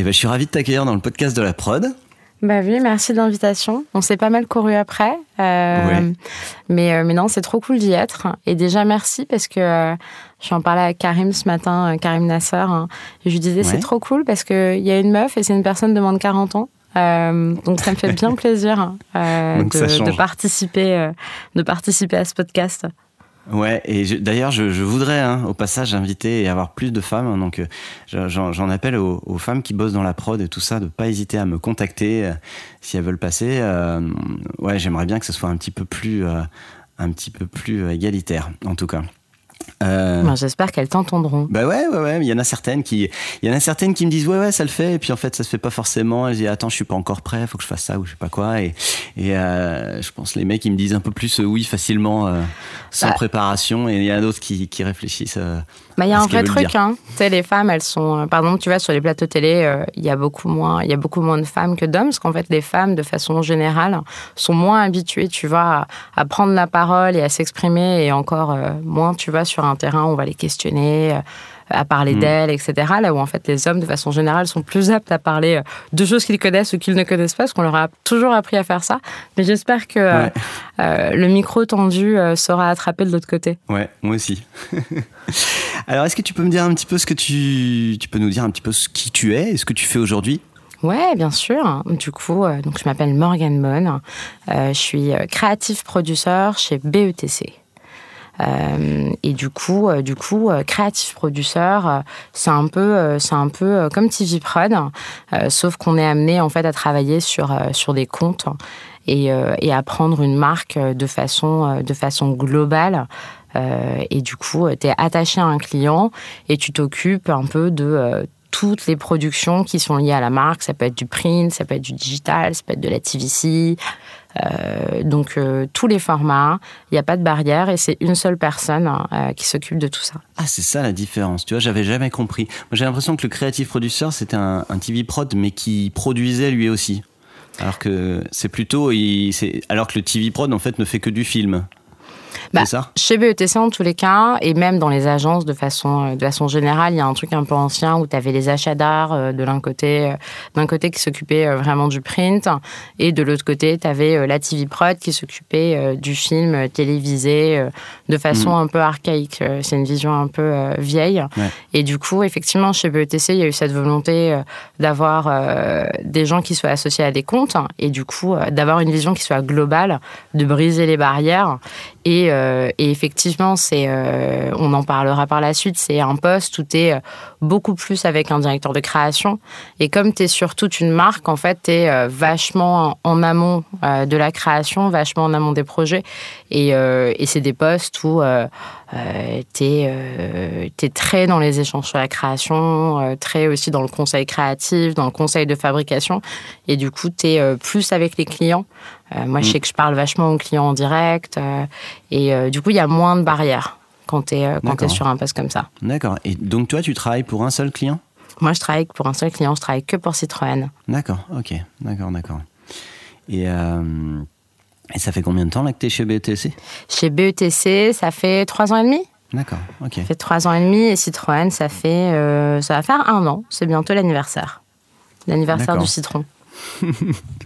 Eh ben, je suis ravi de t'accueillir dans le podcast de la prod. Bah oui, merci de l'invitation. On s'est pas mal couru après. Euh, mais, euh, mais non, c'est trop cool d'y être. Et déjà, merci parce que euh, je en parlais avec Karim ce matin, Karim Nasser. Hein, et je lui disais, c'est trop cool parce qu'il y a une meuf et c'est une personne de moins de 40 ans. donc ça me fait bien plaisir de, de, participer, de participer à ce podcast. Ouais, et d'ailleurs, je, je, voudrais hein, au passage inviter et avoir plus de femmes. Hein, donc, euh, j'en appelle aux, aux, femmes qui bossent dans la prod et tout ça, de pas hésiter à me contacter euh, si elles veulent passer. Euh, ouais, j'aimerais bien que ce soit un petit peu plus, un petit peu plus égalitaire, en tout cas. Euh... J'espère qu'elles t'entendront. Bah ouais, ouais, ouais. Il y en a certaines qui, il y en a certaines qui me disent ouais, ouais, ça le fait. Et puis en fait, ça se fait pas forcément. Elles disent attends, je suis pas encore prêt, faut que je fasse ça ou je sais pas quoi. Et, et euh, je pense les mecs ils me disent un peu plus euh, oui facilement, euh, sans bah. préparation. Et il y en a d'autres qui, qui réfléchissent. Euh, bah, il y a un vrai truc, hein. Tu sais, les femmes, elles sont. Euh, par exemple, tu vois, sur les plateaux télé, euh, il y a beaucoup moins, il y a beaucoup moins de femmes que d'hommes, parce qu'en fait, les femmes, de façon générale, sont moins habituées, tu vois, à, prendre la parole et à s'exprimer, et encore euh, moins, tu vois, sur un terrain où on va les questionner à parler mm. d'elles, etc. Là où en fait les hommes, de façon générale, sont plus aptes à parler euh, de choses qu'ils connaissent ou qu'ils ne connaissent pas, parce qu'on leur a toujours appris à faire ça. Mais j'espère que euh, euh, le micro tendu saura attraper de l'autre côté. Ouais, moi aussi. Alors, est-ce que tu peux me dire un petit peu ce que tu, tu peux nous dire un petit peu ce qui tu es et ce que tu fais aujourd'hui? Ouais, bien sûr. Du coup, donc je m'appelle Morgan Mon. je suis créative producer chez BETC. Euh, et du coup, euh, du coup, euh, créatif producteur, c'est un peu, c'est un peu comme TV Prod, sauf qu'on est amené en fait à travailler sur sur des comptes et, et à prendre une marque de façon de façon globale. et du coup, tu es attaché à un client et tu t'occupes un peu de toutes les productions qui sont liées à la marque. Ça peut être du print, ça peut être du digital, ça peut être de la TVC, euh, donc euh, tous les formats, il n'y a pas de barrière et c'est une seule personne euh, qui s'occupe de tout ça. Ah, c'est ça la différence. Tu vois, j'avais jamais compris. Moi, j'ai l'impression que le creative producer c'était un, TV prod, mais qui produisait lui aussi. Alors que c'est plutôt, alors que le TV prod en fait ne fait que du film. Bah, chez BETC, en tous les cas, et même dans les agences de façon, de façon générale, il y a un truc un peu ancien où tu avais les achats d'art euh, de l'un côté, euh, d'un côté qui s'occupait euh, vraiment du print, et de l'autre côté, tu avais la TV Prod qui s'occupait du film télévisé de façon mm. un peu archaïque. C'est une vision un peu vieille. Et du coup, effectivement, chez BETC, il y a eu cette volonté d'avoir des gens qui soient associés à des comptes, et du coup, d'avoir une vision qui soit globale, de briser les barrières. Et euh, et effectivement, c'est, euh, on en parlera par la suite, c'est un poste où tu es euh, beaucoup plus avec un directeur de création. Et comme tu es sur toute une marque, en fait, tu es vachement en amont de la création, vachement en amont des projets. Et, et c'est des postes où tu es, très dans les échanges sur la création, très aussi dans le conseil créatif, dans le conseil de fabrication. Et du coup, tu es plus avec les clients. Moi, je mm. sais que je parle vachement aux clients en direct. et euh, du coup, il y a moins de barrières quand tu es, es, sur un poste comme ça. D'accord. Et donc, toi, tu travailles pour un seul client? Moi, je travaille pour un seul client. Je travaille que pour Citroën. D'accord. Ok. D'accord, d'accord. Et, euh, et ça fait combien de temps là que tu es chez BETC Chez BETC, ça fait trois ans et demi. D'accord, ok. Ça fait trois ans et demi et Citroën, ça fait, euh, ça va faire un an. C'est bientôt l'anniversaire, l'anniversaire du citron.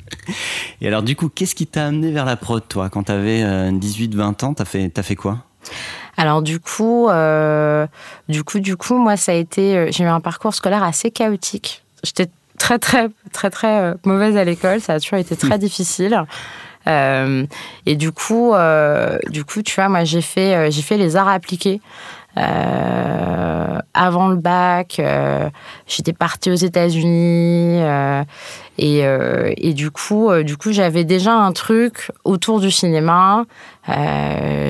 et alors, du coup, qu'est-ce qui t'a amené vers la prod, toi Quand tu avais 18-20 ans, t'as fait, as fait quoi? Alors du coup, euh, du coup, du coup, moi, ça a été, euh, j'ai eu un parcours scolaire assez chaotique. J'étais très, très, très, très euh, mauvaise à l'école. Ça a toujours été très difficile. et du coup, du coup, tu vois, moi, j'ai fait, j'ai fait les arts appliqués. avant le bac, j'étais partie aux États-Unis et, et, du coup, du coup, j'avais déjà un truc autour du cinéma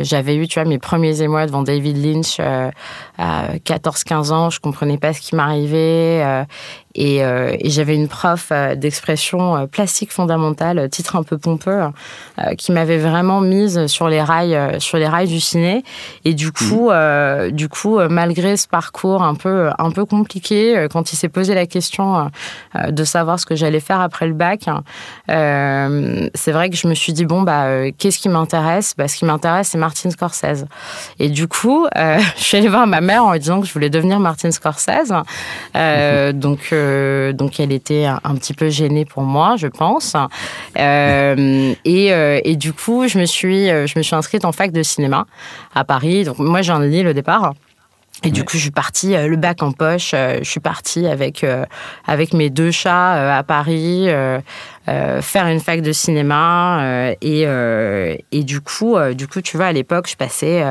j'avais eu, tu vois, mes premiers émois devant David Lynch à 14-15 ans. Je comprenais pas ce qui m'arrivait. Et, euh, et j'avais une prof euh, d'expression euh, plastique fondamentale, titre un peu pompeux, qui m'avait vraiment mise sur les rails, sur les rails du ciné. Et du coup, mmh. du coup, malgré ce parcours un peu, un peu compliqué, quand il s'est posé la question de savoir ce que j'allais faire après le bac, c'est vrai que je me suis dit bon bah, qu'est-ce qui m'intéresse? Bah, ce qui m'intéresse, c'est Martin Scorsese. Et du coup, je suis allée voir ma mère en lui disant que je voulais devenir Martin Scorsese. Mmh. Donc donc elle était un, petit peu gênée pour moi, je pense. Euh, euh, et, du coup, je me suis, euh, je me suis inscrite en fac de cinéma à Paris. Donc moi, j'ai un Lille au départ. Et du coup, je suis partie, le bac en poche, je suis partie avec, avec mes deux chats à Paris, faire une fac de cinéma. et, et du, coup, du coup, tu vois, à l'époque, je passais,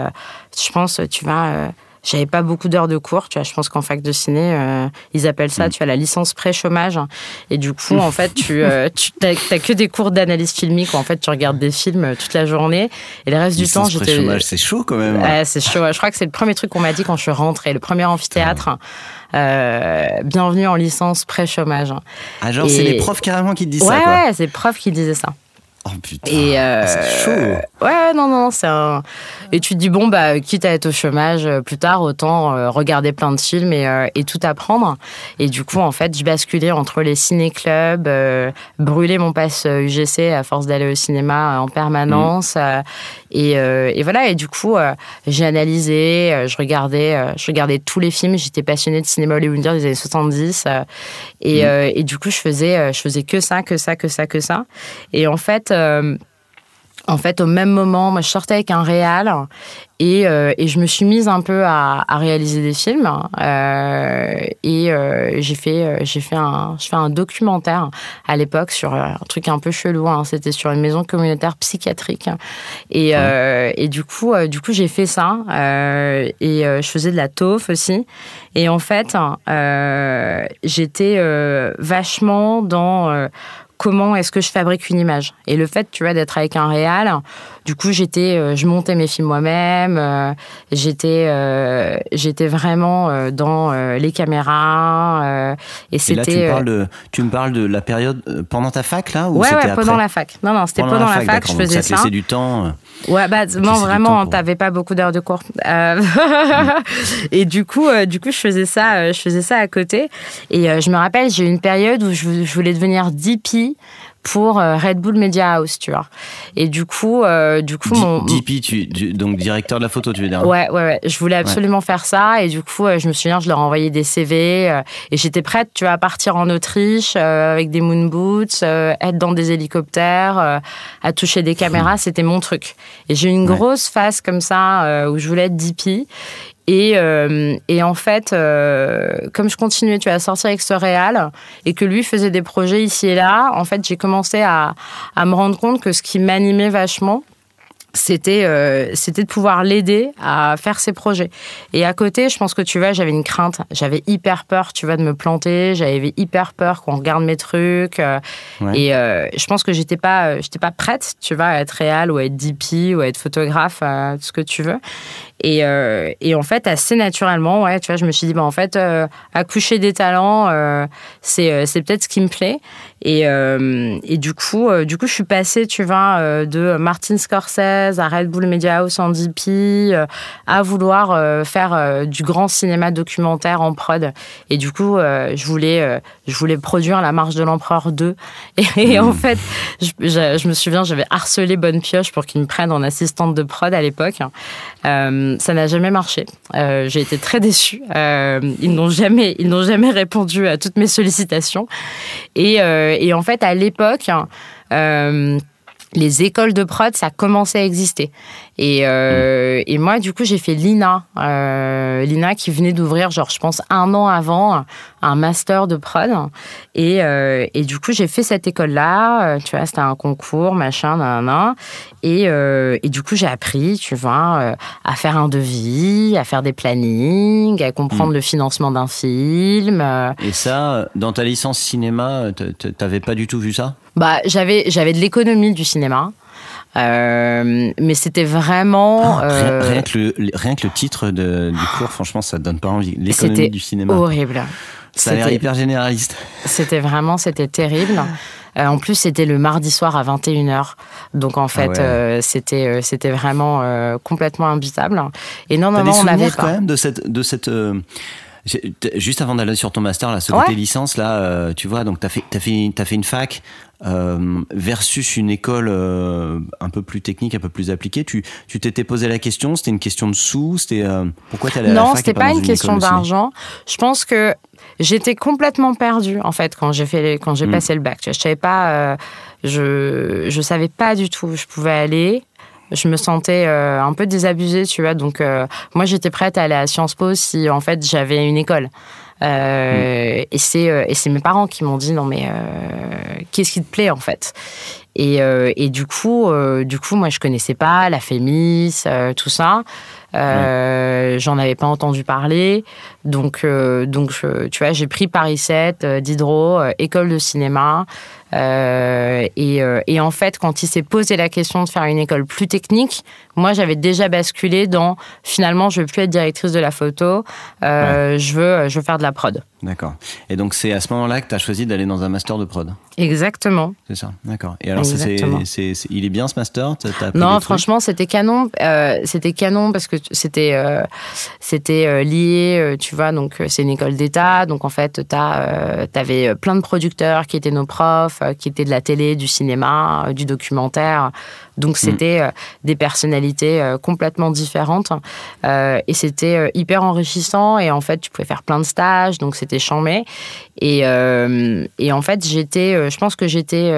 je pense, tu vois j'avais pas beaucoup d'heures de cours, tu vois. Je pense qu'en fac de ciné, euh, ils appellent ça, mm. tu as la licence pré-chômage. Et du coup, en fait, tu, euh, tu t'as, que des cours d'analyse filmique où en fait tu regardes des films euh, toute la journée. Et le reste du temps, j'étais. pré-chômage, c'est chaud quand même. Ouais, c'est chaud. Je crois que c'est le premier truc qu'on m'a dit quand je suis rentrée, le premier amphithéâtre. bienvenue en licence pré-chômage. Ah, genre, c'est les profs carrément qui te disent ça, quoi. Ouais, c'est les profs qui disaient ça. Oh putain, et euh, c'est chaud. Ouais, non, non, c'est un. Et tu te dis bon bah quitte à être au chômage euh, plus tard, autant euh, regarder plein de films et, et, tout apprendre. Et du coup, en fait, je basculais entre les ciné-clubs, brûler mon passe UGC à force d'aller au cinéma en permanence. Mm. Et, et, voilà. Et du coup, j'ai analysé, je regardais, je regardais tous les films. J'étais passionnée de cinéma hollywoodien des années 70. Et, mm. et du coup, je faisais, je faisais que ça, que ça, que ça, que ça. Et en fait euh, en fait, au même moment, moi, je sortais avec un réal et, euh, et je me suis mise un peu à, réaliser des films. Euh, et j'ai fait, j'ai fait un, je fais un documentaire à l'époque sur un truc un peu chelou. Hein. C'était sur une maison communautaire psychiatrique. Et, et du coup, du coup, j'ai fait ça. et je faisais de la taupe aussi. Et en fait, j'étais vachement dans comment est-ce que je fabrique une image. Et le fait, tu vois, d'être avec un réal, du coup, j'étais, euh, je montais mes films moi-même, euh, j'étais, euh, j'étais vraiment dans les caméras. et c'était. Là, tu, tu me parles de la période pendant ta fac, là ou Ouais, ouais pendant la fac. Non, non, c'était pendant, la fac, je faisais ça. ça. du temps. Ouais, bah, non, vraiment, t'avais pas beaucoup d'heures de cours. et du coup, du coup, je faisais ça, je faisais ça à côté. Et je me rappelle, j'ai eu une période où je, je voulais devenir DP pour euh, Red Bull Media House, tu vois. Et du coup, euh, du coup, mon DP, tu, donc directeur de la photo, tu veux dire Ouais, ouais, ouais. Je voulais absolument faire ça, et du coup, euh, je me souviens, je leur envoyais des CV, et j'étais prête, tu vois, à partir en Autriche avec des moon boots, être dans des hélicoptères, à toucher des caméras, c'était mon truc. Et j'ai eu une grosse phase comme ça où je voulais être DP. Et, euh, et, en fait, euh, comme je continuais tu à sortir avec ce réal et que lui faisait des projets ici et là, en fait, j'ai commencé à, à, me rendre compte que ce qui m'animait vachement, c'était euh, c'était de pouvoir l'aider à faire ses projets. Et à côté, je pense que tu vois, j'avais une crainte, j'avais hyper peur, tu vois, de me planter, j'avais hyper peur qu'on regarde mes trucs. Et je pense que j'étais pas j'étais pas prête, tu vois, à être réal ou à être DP ou à être photographe, tout ce que tu veux. Et, et, en fait, assez naturellement, ouais, tu vois, je me suis dit, bah, en fait, accoucher des talents, c'est c'est peut-être ce qui me plaît. Et, et du coup, du coup, je suis passée, tu vois, de Martin Scorsese à Red Bull Media House en DP, euh, à vouloir euh, faire euh, du grand cinéma documentaire en prod. Et du coup, je voulais, je voulais produire La Marche de l'Empereur 2. Et, en hmm. fait, je, me souviens, j'avais harcelé Bonne Pioche pour qu'il me prenne en assistante de prod à l'époque. Ça n'a jamais marché. J'ai été très déçue. ils n'ont jamais, ils n'ont jamais répondu à toutes mes sollicitations. Et, et en fait, à l'époque, les écoles de prod, ça commençait à exister. Et, euh, et moi, du coup, j'ai fait l'INA. Euh, L'INA qui venait d'ouvrir, genre, je pense, un an avant, un master de prod. Et, euh, et du coup, j'ai fait cette école-là. Tu vois, c'était un concours, machin, nan, nan. Et, et du coup, j'ai appris, tu vois, à faire un devis, à faire des plannings, à comprendre mm. le financement d'un film. Et ça, dans ta licence cinéma, t'avais pas du tout vu ça? Bah, j'avais, j'avais de l'économie du cinéma. Mais c'était vraiment. Ah, rien, que le, rien, que le, titre de, du cours, franchement, ça donne pas envie. L'économie du cinéma. horrible. Ça a l'air hyper généraliste. C'était vraiment, c'était terrible. Euh, en plus, c'était le mardi soir à 21h. Donc, en fait, ah euh, c'était, euh, c'était vraiment complètement imbitable. Et normalement, on avait quand même de cette. De cette Juste avant d'aller sur ton master, là, ce côté licence, là, tu vois, donc tu as fait, as, fait, as fait une fac versus une école un peu plus technique, un peu plus appliquée. Tu t'étais posé la question, c'était une question de sous c'était Pourquoi tu fac Non, c'était pas, pas une question d'argent. Je pense que J'étais complètement perdue en fait quand j'ai fait quand j'ai mm. passé le bac. Je savais pas, euh, je je savais pas du tout où je pouvais aller. Je me sentais euh, un peu désabusée, tu vois. Donc euh, moi j'étais prête à aller à Sciences Po si en fait j'avais une école. Mm. Et c'est et c'est mes parents qui m'ont dit non mais qu'est-ce qui te plaît en fait? Et, et du coup du coup moi je connaissais pas la Fémis tout ça. Euh, J'en avais pas entendu parler. Donc, euh, donc tu vois, j'ai pris Paris 7, euh, Diderot, euh, école de cinéma. Euh, et, euh, et, en fait, quand il s'est posé la question de faire une école plus technique, moi, j'avais déjà basculé dans finalement, je veux plus être directrice de la photo, euh, je, veux, je veux faire de la prod. D'accord. Et donc, c'est à ce moment-là que tu as choisi d'aller dans un master de prod Exactement. C'est ça, d'accord. Et alors, c'est, il est bien ce master? Non, franchement, c'était canon. c'était canon parce que c'était, c'était lié, tu vois, donc c'est une école d'État. Donc, en fait, tu avais plein de producteurs qui étaient nos profs euh, qui étaient de la télé, du cinéma, euh, du documentaire. Donc mm. c'était euh, des personnalités complètement différentes et c'était hyper enrichissant et en fait tu pouvais faire plein de stages donc c'était chambé et, et en fait j'étais je pense que j'étais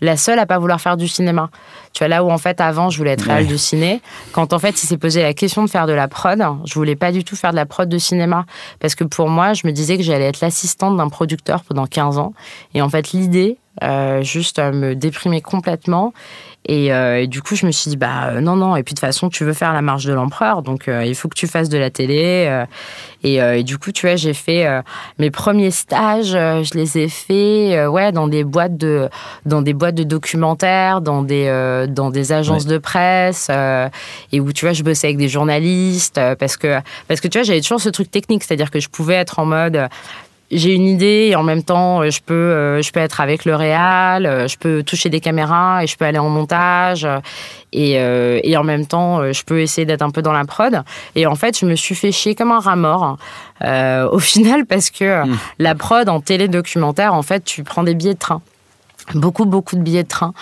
la seule à pas vouloir faire du cinéma. Tu vois là où en fait avant je voulais être réal du ciné quand en fait il s'est posé la question de faire de la prod, je voulais pas du tout faire de la prod de cinéma parce que pour moi je me disais que j'allais être l'assistante d'un producteur pendant 15 ans et en fait l'idée euh, juste à me déprimer complètement. Euh, et, du coup, je me suis dit, bah euh, non, non. Et puis de toute façon, tu veux faire la marche de l'empereur, donc il faut que tu fasses de la télé. Et, du coup, tu vois, j'ai fait mes premiers stages, je les ai faits, ouais, dans des boîtes de, dans des boîtes de documentaires, dans des, dans des agences de presse, et où tu vois, je bossais avec des journalistes, parce que, parce que tu vois, j'avais toujours ce truc technique, c'est-à-dire que je pouvais être en mode j'ai une idée et en même temps euh, je peux euh, je peux être avec le réal, euh, je peux toucher des caméras et je peux aller en montage et, et en même temps je peux essayer d'être un peu dans la prod et en fait je me suis fait chier comme un rat mort au final parce que hmm. la prod en télé documentaire en fait tu prends des billets de train beaucoup beaucoup de billets de train.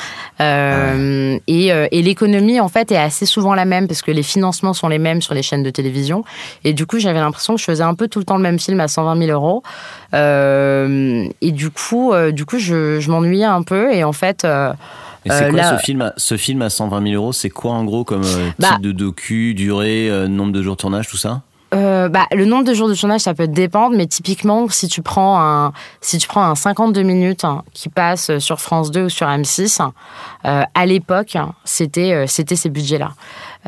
Euh, et, euh, et l'économie en fait est assez souvent la même parce que les financements sont les mêmes sur les chaînes de télévision. Et du coup j'avais l'impression que je faisais un peu tout le temps le même film à 120 000 euros. Euh, et du coup du coup je, je m'ennuyais un peu et en fait et c'est quoi ce film, ce film à 120 000 euros? C'est quoi en gros comme bah type de docu, durée, nombre de jours de tournage, tout ça? Euh, bah, le nombre de jours de tournage, ça peut dépendre, mais typiquement, si tu prends un, si tu prends un 52 minutes hein, qui passe sur France 2 ou sur M6, euh, à l'époque, c'était, euh, c'était ces budgets-là.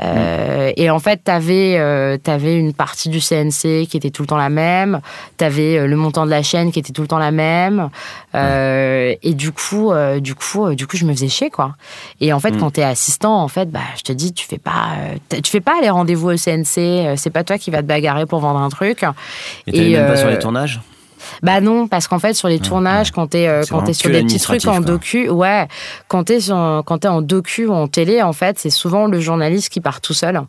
Euh, et en fait, tu avais, euh, avais, une partie du CNC qui était tout le temps la même, tu avais euh, le montant de la chaîne qui était tout le temps la même. Et du coup, du, coup, du coup, je me faisais chier, quoi. Et en fait, mm. quand tu es assistant, en fait, bah, je te dis, tu fais pas, tu fais pas les rendez-vous au CNC, c'est pas toi qui vas te bagarrer pour vendre un truc. Et même pas sur les tournages bah non, parce qu'en fait, sur les tournages, quand t'es euh, quand es sur des petits trucs en docu, ouais, quand t'es quand es en docu ou en télé, en fait, c'est souvent le journaliste qui part tout seul.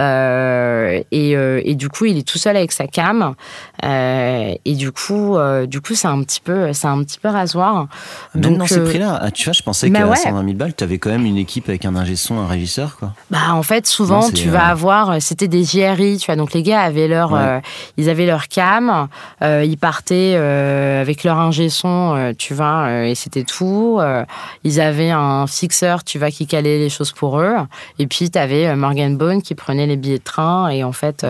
Euh, et, euh, et, du coup, il est tout seul avec sa cam. Euh, et du coup, du coup, c'est un petit peu, c'est un petit peu rasoir. Même dans ces prix-là, ah, tu vois, je pensais bah qu'à 120 000 balles, tu avais quand même une équipe avec un ingé son, un régisseur, quoi. Bah, en fait, souvent, tu vas avoir, c'était des JRI, tu vois. Donc les gars avaient leur, ils avaient leur cam, ils partaient avec leur ingé son, tu vois, et c'était tout. ils avaient un fixeur, tu vois, qui calait les choses pour eux. Et puis, tu avais Morgan Bone qui prenait les billets de train. Et en fait,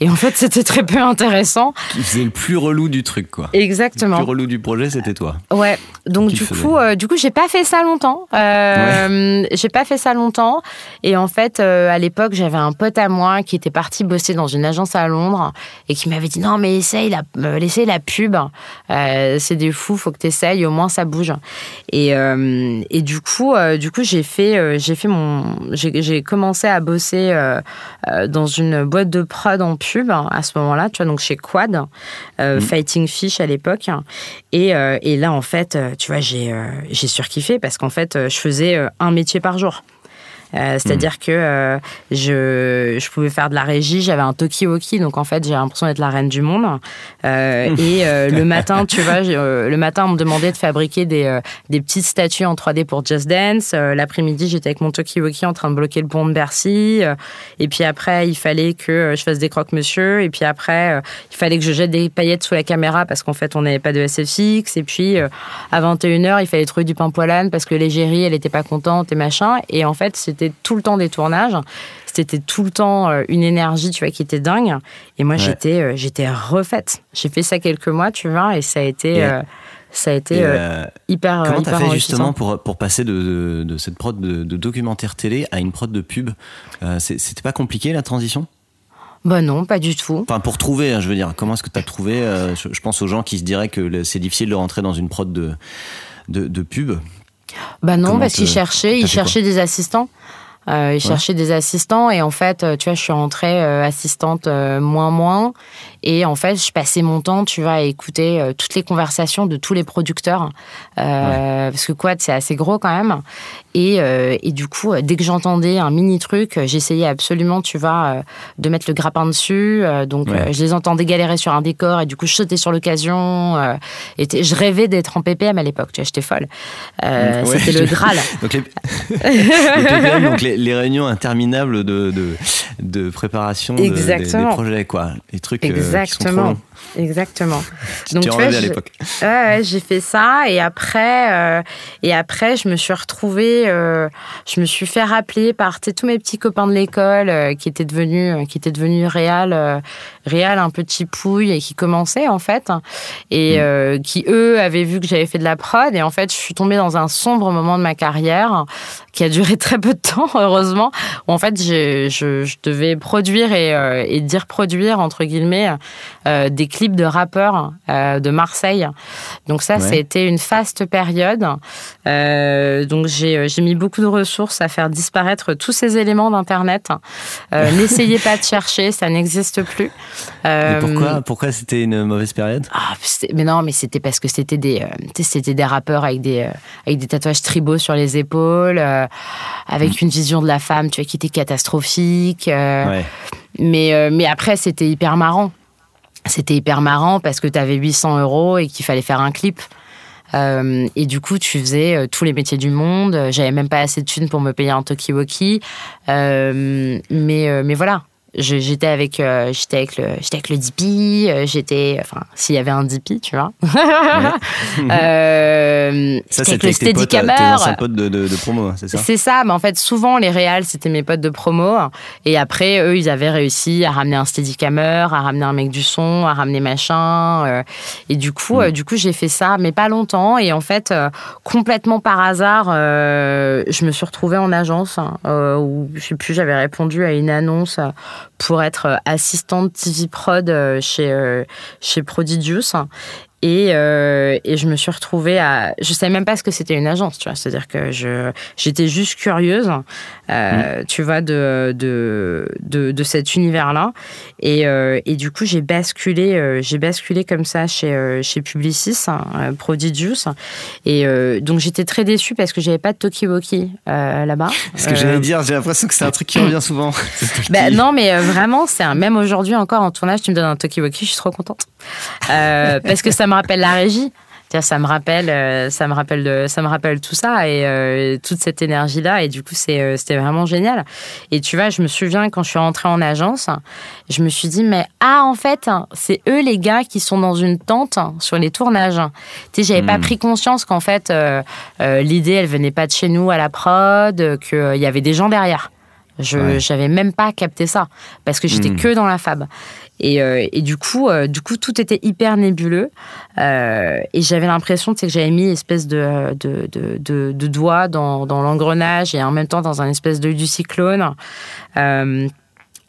et en fait c'était très peu intéressant. Qui faisait le plus relou du truc, quoi. Exactement. Le plus relou du projet, c'était toi. Ouais. Donc, du coup, du coup, j'ai pas fait ça longtemps. J'ai pas fait ça longtemps. Et en fait, à l'époque, j'avais un pote à moi qui était parti bosser dans une agence à Londres et qui m'avait dit non, mais essaye la, la pub. c'est des fous, faut que tu essayes, au moins ça bouge. Et, et du coup, du coup j'ai fait, j'ai fait mon. J'ai commencé à bosser dans une boîte de prod en pub à ce moment-là, tu vois, donc chez Quad, mmh. Fighting Fish à l'époque. Et, et, là, en fait, tu vois, j'ai j'ai surkiffé parce qu'en fait, je faisais un métier par jour. Euh, c'est-à-dire que euh, je, je, pouvais faire de la régie, j'avais un talkie-walkie, donc en fait j'ai l'impression d'être la reine du monde. Euh, et le matin, tu vois, le matin on me demandait de fabriquer des, des petites statues en 3D pour Just Dance. L'après-midi j'étais avec mon talkie-walkie en train de bloquer le pont de Bercy. et puis après il fallait que je fasse des croque-monsieur. Et puis après il fallait que je jette des paillettes sous la caméra parce qu'en fait on n'avait pas de SFX. Et puis à 21h il fallait trouver du pain poilane parce que l'égérie elle était pas contente et machin. Et en fait c'était c'était tout le temps des tournages. C'était tout le temps euh, une énergie, tu vois, qui était dingue. Et moi, j'étais, euh, j'étais refaite. J'ai fait ça quelques mois, tu vois, et ça a été. Euh, ça a été hyper. Comment t'as fait justement pour, pour passer de, de, cette prod de, documentaire télé à une prod de pub C'était pas compliqué la transition? Bah non, pas du tout. Enfin, pour trouver, hein, je veux dire, comment est-ce que tu as trouvé je, pense aux gens qui se diraient que c'est difficile de rentrer dans une prod de, de, de pub. Bah non, parce qu'ils cherchaient, ils cherchaient des assistants. Euh, ils cherchaient des assistants et en fait, tu vois, je suis rentrée euh, assistante euh, moins moins et en fait, je passais mon temps, tu vois, à écouter euh, toutes les conversations de tous les producteurs parce que quoi, c'est assez gros quand même. Et, et du coup, dès que j'entendais un mini truc, j'essayais absolument, tu vois, de mettre le grappin dessus. donc, je les entendais galérer sur un décor et du coup, je sautais sur l'occasion. et je rêvais d'être en PPM à l'époque, tu vois, j'étais folle. C'était le Graal. donc, les... PPM, donc les, les réunions interminables de, de, de préparation de, des, projets, quoi. Les trucs Exactement. qui sont trop longs. Exactement. Donc tu, vois, à l'époque. Ouais, j'ai fait ça et après, euh, et après, je me suis retrouvée, euh, je me suis fait rappeler par tous mes petits copains de l'école euh, qui étaient devenus, qui étaient devenus réal, réal un petit pouille et qui commençaient en fait, et mm. qui eux avaient vu que j'avais fait de la prod et en fait, je suis tombée dans un sombre moment de ma carrière qui a duré très peu de temps, heureusement, où en fait, je, je, devais produire et, et dire produire entre guillemets des clips de rappeurs euh, de Marseille. Donc ça, c'était une faste période. Euh, donc euh, j'ai mis beaucoup de ressources à faire disparaître tous ces éléments d'Internet. N'essayez pas de chercher, ça n'existe plus. pourquoi pourquoi c'était une mauvaise période? Ah, Mais non, mais c'était parce que c'était des, c'était des rappeurs avec des, avec des tatouages tribaux sur les épaules, avec mm. une vision de la femme, tu vois, qui était catastrophique. Mais, mais après, c'était hyper marrant c'était hyper marrant parce que tu avais 800 euros et qu'il fallait faire un clip. Euh, et du coup, tu faisais euh, tous les métiers du monde. J'avais même pas assez de thunes pour me payer un talkie-walkie. Euh, mais, mais voilà, j'étais avec euh, j'étais avec le j'étais avec le DP euh, j'étais enfin s'il y avait un DP tu vois. Euh, ça c'était le Steadicammer tes potes de, de, de, promo hein, c'est ça c'est ça mais en fait souvent les réals c'était mes potes de promo. Et après eux ils avaient réussi à ramener un Steadicammer à ramener un mec du son à ramener machin euh, et du coup mm. du coup j'ai fait ça mais pas longtemps. Et en fait complètement par hasard je me suis retrouvée en agence où je sais plus j'avais répondu à une annonce pour être euh, assistante TV prod euh, chez, euh, chez Prodigious. Et, et, je me suis retrouvée à. Je savais même pas ce que c'était une agence, tu vois. C'est-à-dire que je, j'étais juste curieuse, euh, mm. tu vois, de, de, de, de cet univers-là. Et, euh, et, du coup, j'ai basculé, euh, j'ai basculé comme ça chez, chez Publicis, hein, Prodigious. Et donc, j'étais très déçue parce que j'avais pas de Tokiwoki là-bas. Ce que j'allais dire, j'ai l'impression que c'est un truc qui revient souvent. bah, non, mais vraiment, c'est un, même aujourd'hui encore en tournage, tu me donnes un Tokiwoki, je suis trop contente. parce que ça me rappelle la régie ça me rappelle, euh, ça me rappelle ça me rappelle tout ça et euh, toute cette énergie là et du coup c'est, euh, c'était vraiment génial. Et tu vois, je me souviens quand je suis rentrée en agence, je me suis dit mais ah en fait c'est eux les gars qui sont dans une tente sur les tournages. Tu sais, j'avais pas hmm. pris conscience qu'en fait l'idée elle venait pas de chez nous à la prod, qu'il y avait des gens derrière Je n'avais même pas capté ça parce que j'étais hmm. que dans la fab. Et, euh, et du coup, euh, du coup, tout était hyper nébuleux. Euh, et j'avais l'impression que j'avais mis une espèce de, de, doigt dans, dans l'engrenage et en même temps dans un espèce de du cyclone.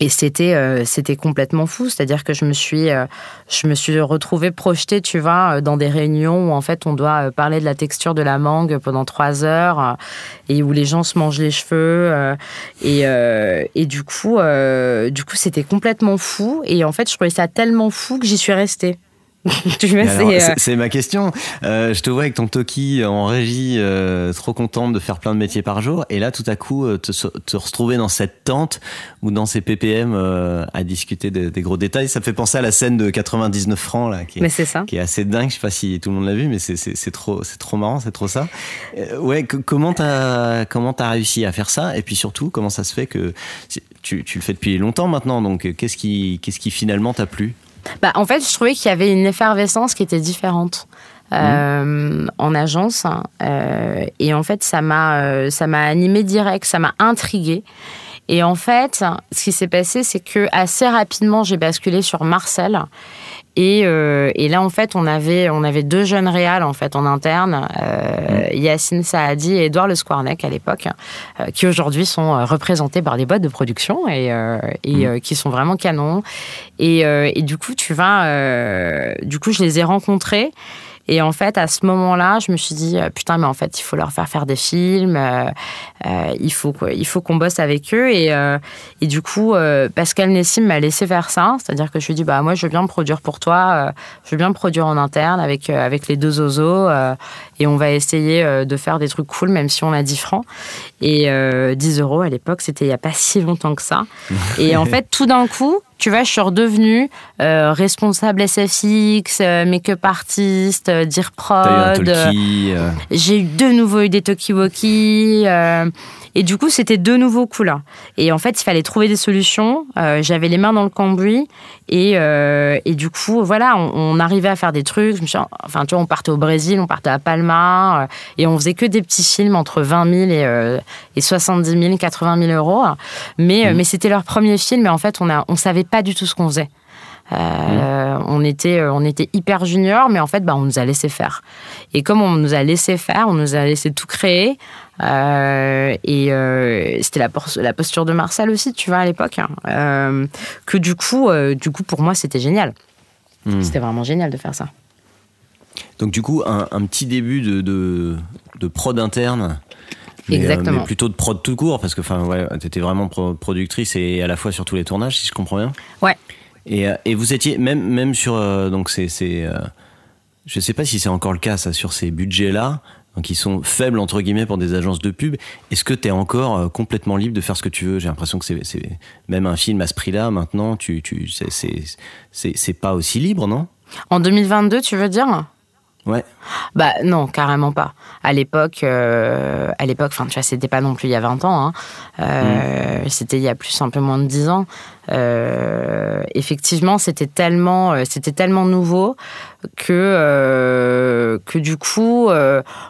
Et c'était euh, c'était complètement fou, c'est-à-dire que je me suis euh, je me suis retrouvée projetée, tu vois, euh, dans des réunions où en fait on doit parler de la texture de la mangue pendant trois heures et où les gens se mangent les cheveux et et du coup du coup c'était complètement fou et en fait je trouvais ça tellement fou que j'y suis restée. Euh, c'est ma question. Euh, je te vois avec ton Toki en régie, euh, trop contente de faire plein de métiers par jour. Et là, tout à coup, te, te retrouver dans cette tente ou dans ces PPM à discuter des gros détails, ça me fait penser à la scène de 99 francs, là, qui est, qui est assez dingue. Je sais pas si tout le monde l'a vu, mais c'est trop, trop marrant, c'est trop ça. ouais, comment t'as comment as réussi à faire ça? Et puis surtout, comment ça se fait que tu, tu le fais depuis longtemps maintenant Donc, qu'est-ce qui, qu'est-ce qui finalement t'a plu? Bah, En fait, je trouvais qu'il y avait une effervescence qui était différente. Euh, mmh. en agence euh, et en fait ça m'a euh, ça m'a animé direct ça m'a intrigué et en fait ce qui s'est passé c'est que assez rapidement j'ai basculé sur Marcel et, euh, et, là, en fait, on avait, on avait deux jeunes réals en fait en interne, euh, mmh. Yacine Saadi et Edouard Le Squarneck à l'époque, euh, qui aujourd'hui sont euh, représentés par des boîtes de production et, euh, et mmh. qui sont vraiment canons. Et, et, du coup, tu vas, du coup, je les ai rencontrés. Et en fait, à ce moment-là, je me suis dit, euh, putain, mais en fait, il faut leur faire faire des films, euh, euh, il faut il faut qu'on bosse avec eux. Et, et du coup, Pascal Nessim m'a laissé faire ça, c'est-à-dire que je lui ai dit, bah moi, je veux bien me produire pour toi, je veux bien me produire en interne avec avec les deux ozos, et on va essayer de faire des trucs cool, même si on a 10 francs. Et 10 euros à l'époque, c'était il n'y a pas si longtemps que ça. et en fait, tout d'un coup, tu vois, je suis redevenue euh, responsable SFX, euh, make-up artiste, euh, dire prod. J'ai eu de nouveau eu des Tokiwoki. Et du coup, c'était de nouveau cool. Et en fait, il fallait trouver des solutions. Euh, j'avais les mains dans le cambouis. Et, euh, et du coup, voilà, on, arrivait à faire des trucs. Je me suis, enfin, tu vois, on partait au Brésil, on partait à Palma. Euh, et on faisait que des petits films entre 20 000 et, et 70 000, 80 000 euros. Mais, mmh. mais c'était leur premier film. Et en fait, on ne on savait pas du tout ce qu'on faisait. Euh, on, était, on était hyper junior, mais en fait, bah, on nous a laissé faire. Et comme on nous a laissé faire, on nous a laissé tout créer. Euh, et euh, c'était la, la, posture de Marcel aussi, tu vois, à l'époque. Hein. que du coup, du coup, pour moi, c'était génial. Hmm. C'était vraiment génial de faire ça. Donc, du coup, un, petit début de, de, prod interne. Exactement. mais plutôt de prod tout court, parce que ouais, tu étais vraiment productrice et à la fois sur tous les tournages, si je comprends bien. Ouais. Et, et vous étiez, même, même sur. donc, c'est. je sais pas si c'est encore le cas, ça, sur ces budgets-là donc ils sont faibles entre guillemets pour des agences de pub. Est-ce que tu es encore euh, complètement libre de faire ce que tu veux? J'ai l'impression que c'est même un film à ce prix-là maintenant, tu, tu c'est pas aussi libre, non? En 2022, tu veux dire? Ouais. Bah non, carrément pas. À l'époque, euh, à l'époque, enfin tu vois, c'était pas non plus il y a 20 ans. Hein. Euh, mm. C'était il y a plus un peu moins de 10 ans. Euh, effectivement, c'était tellement, c'était tellement nouveau que que du coup,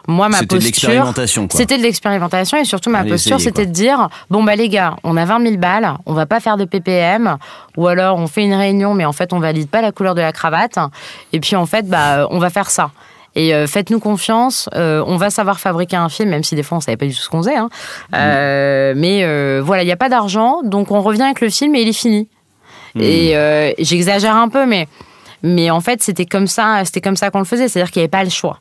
moi ma posture, c'était de l'expérimentation et surtout ma posture, c'était de dire bon bah les gars, on a 20 000 balles, on va pas faire de PPM, ou alors on fait une réunion, mais en fait on valide pas la couleur de la cravate, et puis en fait bah on va faire ça. Et euh, faites-nous confiance, euh, on va savoir fabriquer un film, même si des fois on savait pas du tout ce qu'on faisait. Hein. Mmh. Euh, mais voilà, il n'y a pas d'argent, donc on revient avec le film et il est fini. Mmh. Et j'exagère un peu, mais mais en fait c'était comme ça, c'était comme ça qu'on le faisait, c'est-à-dire qu'il n'y avait pas le choix.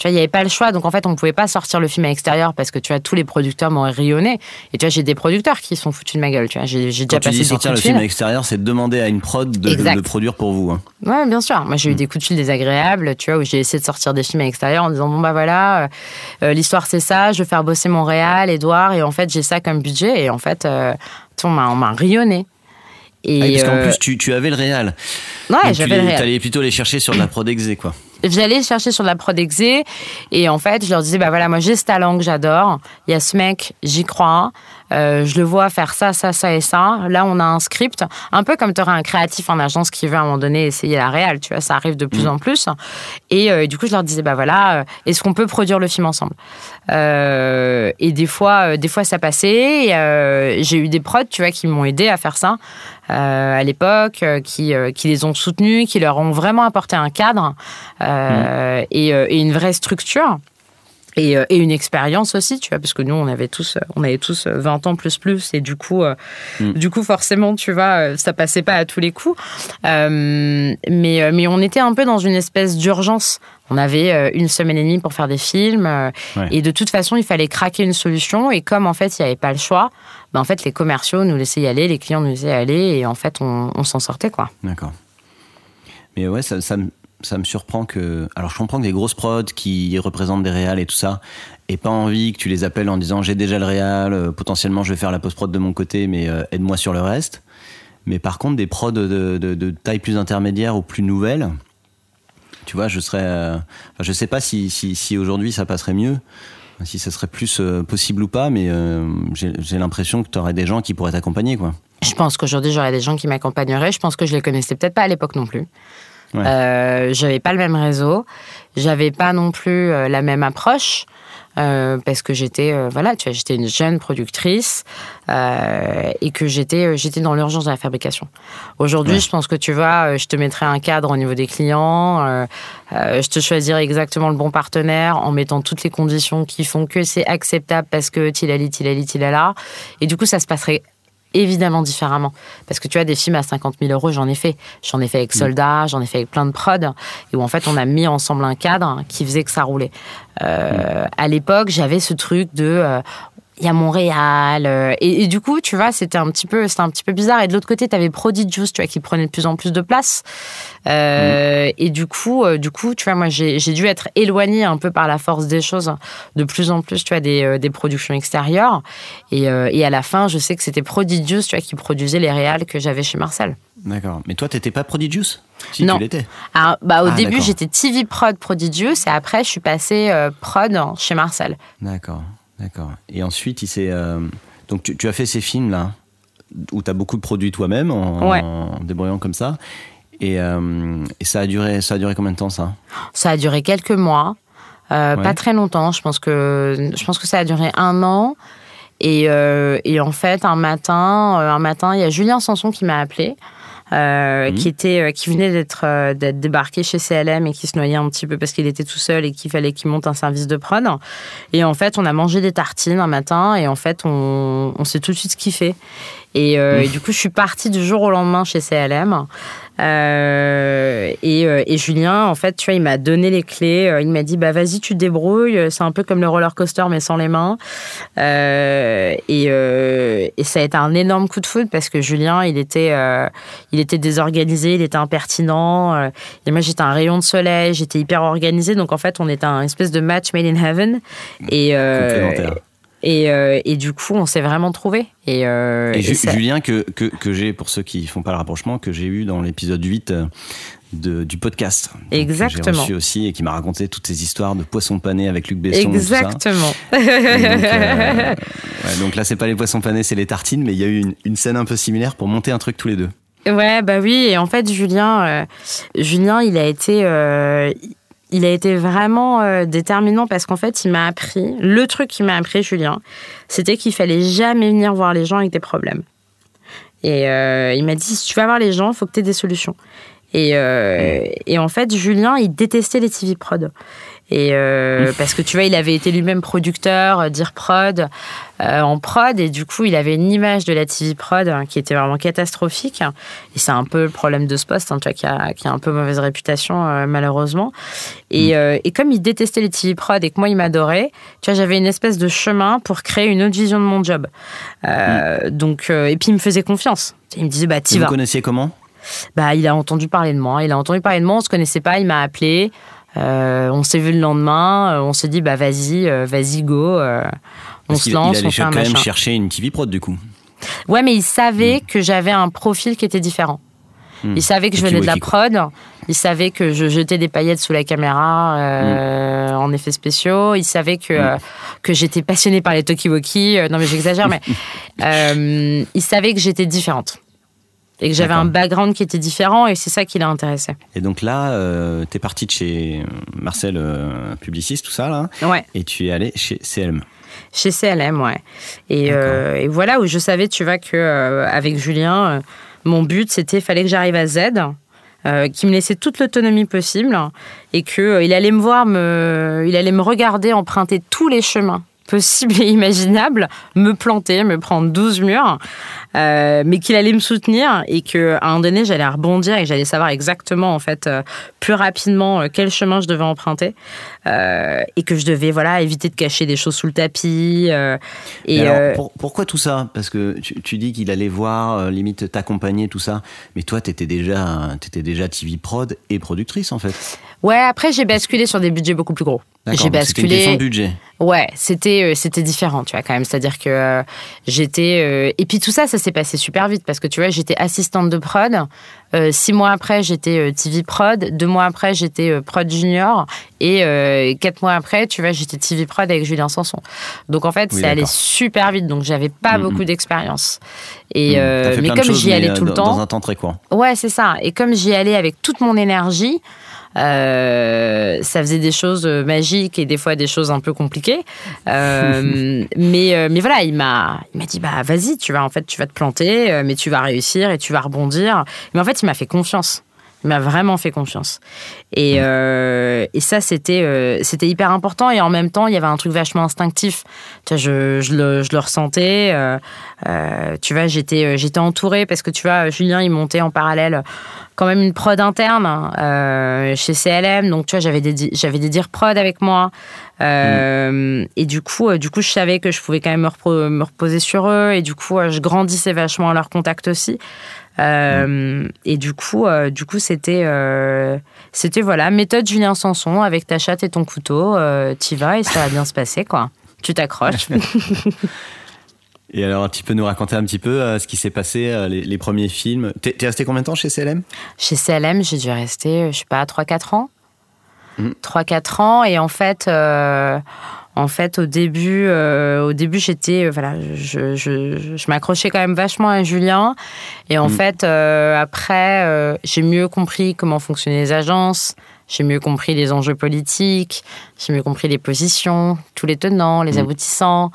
Tu vois, il n'y avait pas le choix. Donc, en fait, on ne pouvait pas sortir le film à l'extérieur parce que, tu vois, tous les producteurs m'auraient rayonné. Et tu vois, j'ai des producteurs qui sont foutus de ma gueule. Tu vois, j'ai déjà Quand passé tu dis sortir le film à l'extérieur, c'est demander à une prod de, de, produire pour vous. Hein. Ouais, bien sûr. Moi, j'ai eu mm. des coups de fil désagréables, tu vois, où j'ai essayé de sortir des films à l'extérieur en disant, bon, bah voilà, euh, euh, l'histoire c'est ça, je veux faire bosser Montréal, Edouard, et en fait, j'ai ça comme budget. Et en fait, euh, on m'a rayonné. Et ah parce qu'en plus, tu, tu, avais le réal. Ouais, j'avais le réal. Tu allais plutôt les chercher sur de la prod exé, quoi j'allais chercher sur la prod exé et en fait je leur disais bah voilà moi j'ai ce talent que j'adore il y a ce mec j'y crois je le vois faire ça, ça, ça et ça. Là, on a un script, un peu comme tu aurais un créatif en agence qui veut à un moment donné essayer la réal, tu vois, ça arrive de plus mm. en plus. Et du coup, je leur disais, bah voilà, est-ce qu'on peut produire le film ensemble? Et des fois, des fois, ça passait. J'ai eu des prods, tu vois, qui m'ont aidé à faire ça. Euh, à l'époque, euh, qui, euh, qui les ont soutenus, qui leur ont vraiment apporté un cadre et, une vraie structure. Et, une expérience aussi, tu vois, parce que nous, on avait tous, on avait tous 20 ans plus plus, et du coup, mm. du coup, forcément, tu vois, ça passait pas à tous les coups. mais, mais on était un peu dans une espèce d'urgence. On avait une semaine et demie pour faire des films, et de toute façon, il fallait craquer une solution. Et comme en fait, il n'y avait pas le choix, ben, en fait, les commerciaux nous laissaient y aller, les clients nous laissaient y aller, et en fait, on, s'en sortait, quoi. D'accord. Mais ouais, ça, ça, ça, me surprend que. Alors, je comprends que des grosses prods qui représentent des réals et tout ça, et pas envie que tu les appelles en disant j'ai déjà le réal, euh, potentiellement je vais faire la post-prod de mon côté, mais euh, aide-moi sur le reste. Mais par contre, des prods de, taille plus intermédiaire ou plus nouvelle, tu vois, je serais. Euh, je sais pas si, si aujourd'hui ça passerait mieux si ça serait plus euh, possible ou pas, mais euh, j'ai l'impression que tu aurais des gens qui pourraient t'accompagner, quoi. Je pense qu'aujourd'hui, j'aurais des gens qui m'accompagneraient. Je pense que je les connaissais peut-être pas à l'époque non plus. Euh, j'avais pas le même réseau, j'avais pas non plus la même approche. Euh, parce que j'étais euh, voilà, tu vois, j'étais une jeune productrice euh, et que j'étais j'étais dans l'urgence de la fabrication. Aujourd'hui, je pense que tu vois, je te mettrais un cadre au niveau des clients, je te choisirais exactement le bon partenaire en mettant toutes les conditions qui font que c'est acceptable parce que tilali tilali tilala et du coup ça se passerait évidemment différemment. Parce que tu as des films à 50 000 euros, j'en ai fait. J'en ai fait avec mm. Soldats, j'en ai fait avec plein de prods, et où en fait on a mis ensemble un cadre qui faisait que ça roulait. Euh, mm. À l'époque, j'avais ce truc de euh, il y a Montréal. Euh, et, du coup, tu vois, c'était un petit peu, c'était un petit peu bizarre. Et de l'autre côté, tu avais Prodigious, tu vois, qui prenait de plus en plus de place. Euh, mm. Et du coup, euh, du coup, tu vois, moi, j'ai dû être éloignée un peu par la force des choses, de plus en plus, tu vois, des, des productions extérieures. Et, et, à la fin, je sais que c'était Prodigious, tu vois, qui produisait les réals que j'avais chez Marcel. D'accord. Mais toi, t'étais pas Prodigious si Non. Tu l'étais. bah, au ah, début, j'étais TV Prod Prodigious et après, je suis passée prod chez Marcel. D'accord. D'accord. Et ensuite, il s'est. Euh, donc, tu, as fait ces films-là, où tu as beaucoup de produits toi-même, en, débrouillant comme ça. Et, euh, et, ça, a duré, ça a duré combien de temps, ça? Ça a duré quelques mois. Euh, pas très longtemps. Je pense, que, je pense que ça a duré un an. Et, et en fait, un matin, un matin, il y a Julien Sanson qui m'a appelé. Euh, mhm. qui était euh, qui venait d'être euh, d'être débarqué chez CLM et qui se noyait un petit peu parce qu'il était tout seul et qu'il fallait qu'il monte un service de prod. Et en fait, on a mangé des tartines un matin et en fait, on, on s'est tout de suite kiffé. Et, et, du coup, je suis partie du jour au lendemain chez CLM. Euh, euh, et, Julien, en fait, tu vois, il m'a donné les clés. Euh, il m'a dit, bah vas-y, tu te débrouilles. C'est un peu comme le roller coaster, mais sans les mains. et, ça a été un énorme coup de foudre parce que Julien, il était, il était désorganisé, il était impertinent. et moi, j'étais un rayon de soleil, j'étais hyper organisé. Donc, en fait, on était un espèce de match made in heaven. Et, et, euh, et, du coup, on s'est vraiment trouvé. Et, euh, Julien, que, que, que j'ai, pour ceux qui font pas le rapprochement, que j'ai eu dans l'épisode 8 euh, de, du podcast. Exactement. J'ai reçu aussi et qui m'a raconté toutes ces histoires de poissons panés avec Luc Besson. Exactement. donc, ouais, donc, là, c'est pas les poissons panés, c'est les tartines, mais il y a eu une, une, scène un peu similaire pour monter un truc tous les deux. Ouais, bah oui. Et en fait, Julien, Julien, il a été, il a été vraiment euh, déterminant parce qu'en fait, il m'a appris, le truc qu'il m'a appris, Julien, c'était qu'il fallait jamais venir voir les gens avec des problèmes. Et euh, il m'a dit, si tu vas voir les gens, il faut que tu aies des solutions. Et, euh, et, en fait, Julien, il détestait les TV prod. Et euh, parce que tu vois, il avait été lui-même producteur, euh, dire prod, euh, en prod, et du coup, il avait une image de la TV prod hein, qui était vraiment catastrophique. Et c'est un peu le problème de ce poste, hein, tu vois, qui a, qui a un peu mauvaise réputation, malheureusement. Et, mm. et, comme il détestait les TV prod et que moi, il m'adorait, tu vois, j'avais une espèce de chemin pour créer une autre vision de mon job. Mm. Donc, et puis, il me faisait confiance. Il me disait, bah, t'y vas. Vous connaissiez comment? Bah, il a entendu parler de moi. Il a entendu parler de moi, on se connaissait pas, il m'a appelé. Euh, on s'est vu le lendemain, euh, on s'est dit bah vas-y, euh, vas-y go, on se lance, il on fait un quand même chercher une TV prod du coup. Ouais, mais il savait hmm. que j'avais un profil qui était différent. Hmm. Il savait que je venais de la prod. Il savait que je jetais des paillettes sous la caméra hmm. en effets spéciaux. Il savait que, mm. que j'étais passionnée par les talkie-walkie. non, mais j'exagère, mais il savait que j'étais différente et que j'avais un background qui était différent et c'est ça qui l'a intéressé. Et donc là, euh, tu es parti de chez Marcel, euh, publiciste, tout ça, là. Ouais. Et tu es allé chez CLM. Chez CLM, ouais. Et, euh, et, voilà où je savais, tu vois, que avec Julien, mon but, c'était fallait que j'arrive à Z. qui me laissait toute l'autonomie possible et que il allait me voir me il allait me regarder emprunter tous les chemins possible et imaginable, me planter, me prendre 12 murs, euh, mais qu'il allait me soutenir et qu'à un moment donné, j'allais rebondir et j'allais savoir exactement, en fait, euh, plus rapidement euh, quel chemin je devais emprunter et que je devais, voilà, éviter de cacher des choses sous le tapis. et alors, pourquoi tout ça? Parce que tu, dis qu'il allait voir, limite t'accompagner, tout ça, mais toi, t'étais déjà, étais déjà TV prod et productrice, en fait. Ouais, après, j'ai basculé sur des budgets beaucoup plus gros. J'ai basculé. C'était budget. Ouais, c'était euh, c'était différent, tu vois quand même. C'est-à-dire que euh, j'étais euh, et puis tout ça, ça s'est passé super vite parce que tu vois, j'étais assistante de prod. six mois après, j'étais TV prod. Deux mois après, j'étais prod junior. Et quatre mois après, tu vois, j'étais TV prod avec Julien Sanson. Donc en fait, c'est allé super vite. Donc j'avais pas mm, mm. beaucoup d'expérience. Et mm. mais comme j'y allais tout le temps, dans un temps très court. Ouais, c'est ça. Et comme j'y allais avec toute mon énergie. Euh, ça faisait des choses magiques et des fois des choses un peu compliquées. Euh, mais, euh, mais voilà, il m'a, il m'a dit bah vas-y, tu vas en fait, tu vas te planter, mais tu vas réussir et tu vas rebondir. Mais en fait, il m'a fait confiance. Il m'a vraiment fait confiance. Et, et ça, c'était c'était hyper important. Et en même temps, il y avait un truc vachement instinctif. Tu vois, je, je, le, je le ressentais. tu vois, j'étais j'étais entourée parce que tu vois, Julien, il montait en parallèle quand même une prod interne euh, chez CLM, donc tu vois, j'avais des, j'avais des dire prod avec moi. Euh, et du coup, euh, du coup, je savais que je pouvais quand même me, reposer sur eux. Et du coup, je grandissais vachement à leur contact aussi. Et du coup, du coup, c'était, c'était voilà, méthode Julien Sanson avec ta chatte et ton couteau. tu vas et ça va bien se passer, quoi. Tu t'accroches. Et alors, tu peux nous raconter un petit peu euh, ce qui s'est passé, euh, les, premiers films. T'es es resté combien de temps chez CLM Chez CLM, j'ai dû rester, euh, je sais pas, 3-4 ans. 3-4 mmh. ans. Et en fait, en fait au début, au début j'étais, voilà, je, je, je m'accrochais quand même vachement à Julien. Et en mmh. fait, après, j'ai mieux compris comment fonctionnaient les agences. J'ai mieux compris les enjeux politiques, j'ai mieux compris les positions, tous les tenants, les mmh. aboutissants.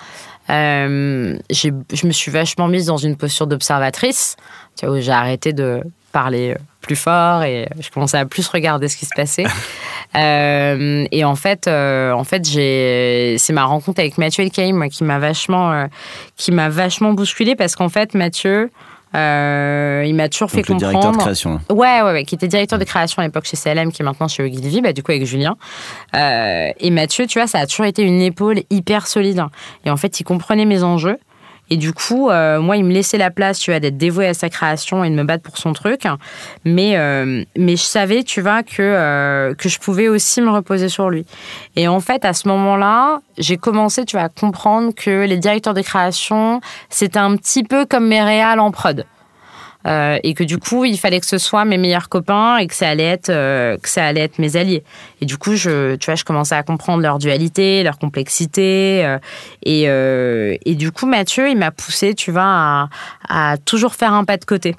Euh, je me suis vachement mise dans une posture d'observatrice, où j'ai arrêté de parler plus fort et je commençais à plus regarder ce qui se passait. euh, et en fait, euh, en fait, j'ai, c'est ma rencontre avec Mathieu Elkaïm qui m'a vachement, euh, qui m'a vachement bousculé parce qu'en fait, Mathieu, euh, il m'a toujours fait comprendre. directeur de création. Ouais, ouais, ouais, qui était directeur de création à l'époque chez CLM, qui est maintenant chez Ogilvy, bah, du coup avec Julien. Euh, et Mathieu, tu vois, ça a toujours été une épaule hyper solide. Et en fait, il comprenait mes enjeux. Et du coup, euh, moi, il me laissait la place, tu vois, d'être dévoué à sa création et de me battre pour son truc. Mais, euh, mais je savais, tu vois, que, euh, que je pouvais aussi me reposer sur lui. Et en fait, à ce moment-là, j'ai commencé, tu vois, à comprendre que les directeurs de création, c'était un petit peu comme mes réals en prod. Euh, et que du coup, il fallait que ce soit mes meilleurs copains et que ça allait être, euh, que ça allait être mes alliés. Et du coup, je, tu vois, je commençais à comprendre leur dualité, leur complexité. Euh, et, et, du coup, Mathieu, il m'a poussé, tu vois, à, à toujours faire un pas de côté.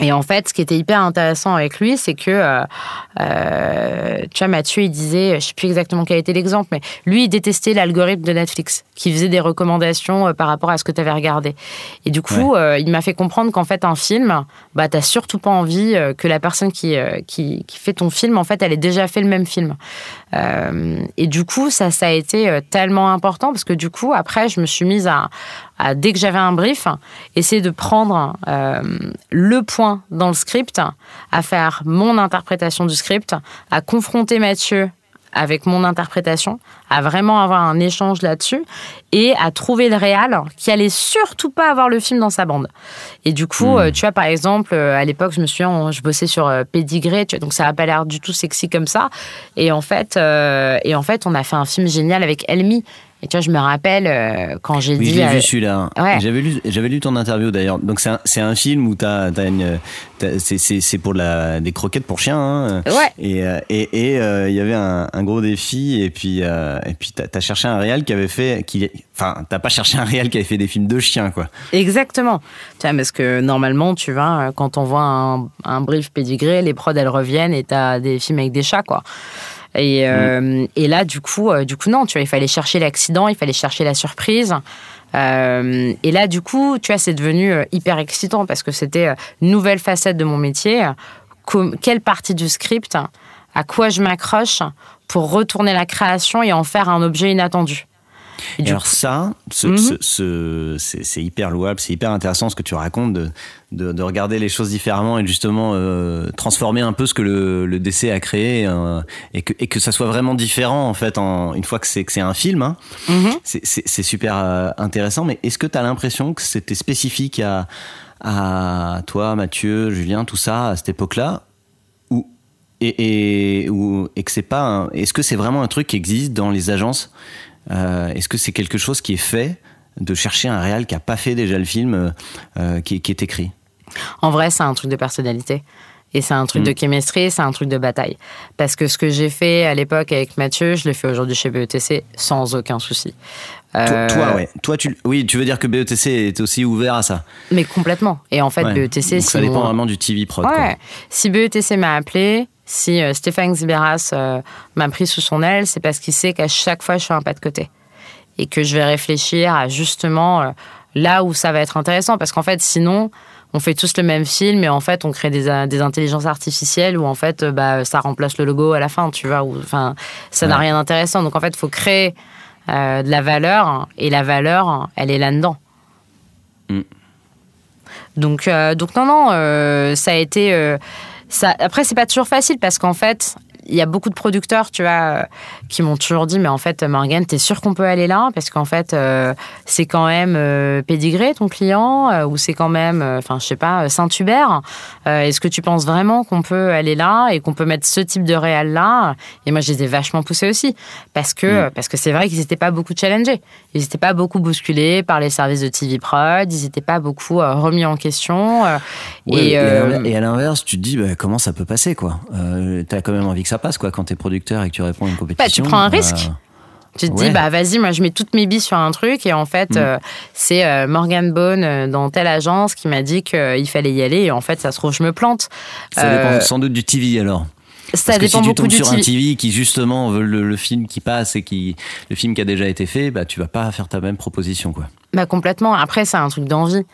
Et en fait, ce qui était hyper intéressant avec lui, c'est que, euh, euh, tu vois, Mathieu, il disait, je sais plus exactement quel était l'exemple, mais lui, il détestait l'algorithme de Netflix, qui faisait des recommandations euh, par rapport à ce que tu avais regardé. Et du coup, euh, il m'a fait comprendre qu'en fait, un film, bah, t'as surtout pas envie euh, que la personne qui, qui, qui, fait ton film, en fait, elle ait déjà fait le même film. Et du coup, ça, a été tellement important parce que du coup, après, je me suis mise à, dès que j'avais un brief, essayer de prendre euh, le point dans le script, à faire mon interprétation du script, à confronter Mathieu avec mon interprétation, à vraiment avoir un échange là-dessus et à trouver le réal qui allait surtout pas avoir le film dans sa bande. Et du coup, hmm. euh, tu vois, par exemple, euh, à l'époque, je me souviens, je bossais sur Pédigré, tu vois, donc ça n'a pas l'air du tout sexy comme ça. Et en fait, et en fait, on a fait un film génial avec Elmi Et tu vois, je me rappelle euh, quand j'ai dit. Je l'ai vu celui-là. J'avais lu, j'avais lu ton interview d'ailleurs. Donc c'est un, c'est un film où t'as, as une, c'est, c'est, c'est pour la, des croquettes pour chiens. Hein. Ouais. Et il et, et, euh, il y avait un, un, gros défi et puis euh, et puis t'as, as cherché un réal qui avait fait, qui, enfin t'as pas cherché un réal qui avait fait des films de chiens quoi. Exactement. Tu vois, parce que normalement tu vois quand on voit un, un brief pédigré, les prods elles reviennent et t'as des films avec des chats quoi. Et, euh, mm. et là, du coup, euh, du coup, non, tu vois, il fallait chercher l'accident, il fallait chercher la surprise. Euh, et là, du coup, tu vois, c'est devenu hyper excitant parce que c'était une nouvelle facette de mon métier. quelle partie du script, à quoi je m'accroche pour retourner la création et en faire un objet inattendu. Et alors ça, mhm. c'est hyper louable, c'est hyper intéressant ce que tu racontes de, de, regarder les choses différemment et justement euh, transformer un peu ce que le, le DC a créé euh, et, que, et que ça soit vraiment différent en fait en, une fois que c'est un film. Hein. Mhm. C'est super euh, intéressant, mais est-ce que tu as l'impression que c'était spécifique à, à toi, Mathieu, Julien, tout ça à cette époque-là et, et, ou, et que c'est pas est-ce que c'est vraiment un truc qui existe dans les agences euh, est-ce que c'est quelque chose qui est fait de chercher un réal qui a pas fait déjà le film euh, euh, qui, est écrit? En vrai, c'est un truc de personnalité. Et c'est un truc de mm. chemistry, c'est un truc de bataille. Parce que ce que j'ai fait à l'époque avec Mathieu, je le fais aujourd'hui chez BETC sans aucun souci. Toi, ouais. Toi, tu, oui, tu veux dire que BETC est aussi ouvert à ça? Mais complètement. Et en fait, BETC, ça dépend vraiment du TV prod. Ouais. Si BETC m'a appelé, si euh, Stéphane Ziberas euh, m'a pris sous son aile, c'est parce qu'il sait qu'à chaque fois, je suis un pas de côté. Et que je vais réfléchir à justement euh, là où ça va être intéressant. Parce qu'en fait, sinon, on fait tous le même film et en fait, on crée des, intelligences artificielles où en fait, bah, ça remplace le logo à la fin, tu vois. enfin, ça n'a rien d'intéressant. Donc en fait, il faut créer de la valeur et la valeur, elle est là-dedans. Mm. Donc, donc non, non, ça a été ça, après, c'est pas toujours facile parce qu'en fait, il y a beaucoup de producteurs, tu vois, euh, qui m'ont toujours dit, mais en fait, Morgan, t'es sûr qu'on peut aller là? Parce qu'en fait, euh, c'est quand même euh, Pédigré, ton client, ou c'est quand même, enfin, je sais pas, Saint-Hubert. Est-ce que tu penses vraiment qu'on peut aller là et qu'on peut mettre ce type de réal là? Et moi, je les ai vachement poussés aussi. Parce que mm. parce que c'est vrai qu'ils n'étaient pas beaucoup challengés. Ils n'étaient pas beaucoup bousculés par les services de TV Prod. Ils n'étaient pas beaucoup remis en question. et, et, à l'inverse, tu te dis, bah, comment ça peut passer, quoi? T'as quand même envie que ça passe quoi quand t'es producteur et que tu réponds à une compétition. Bah, tu prends un bah, risque. Tu te dis, bah vas-y, moi je mets toutes mes billes sur un truc et en fait, mm. euh, c'est euh, Morgan Bone euh, dans telle agence qui m'a dit qu'il fallait y aller et en fait, ça se trouve, je me plante. Ça dépend sans doute du TV alors. Ça Parce dépend que si tu tombes sur un TV qui justement veut le, film qui passe et qui le film qui a déjà été fait, bah tu vas pas faire ta même proposition quoi. Bah complètement. Après c'est un truc d'envie.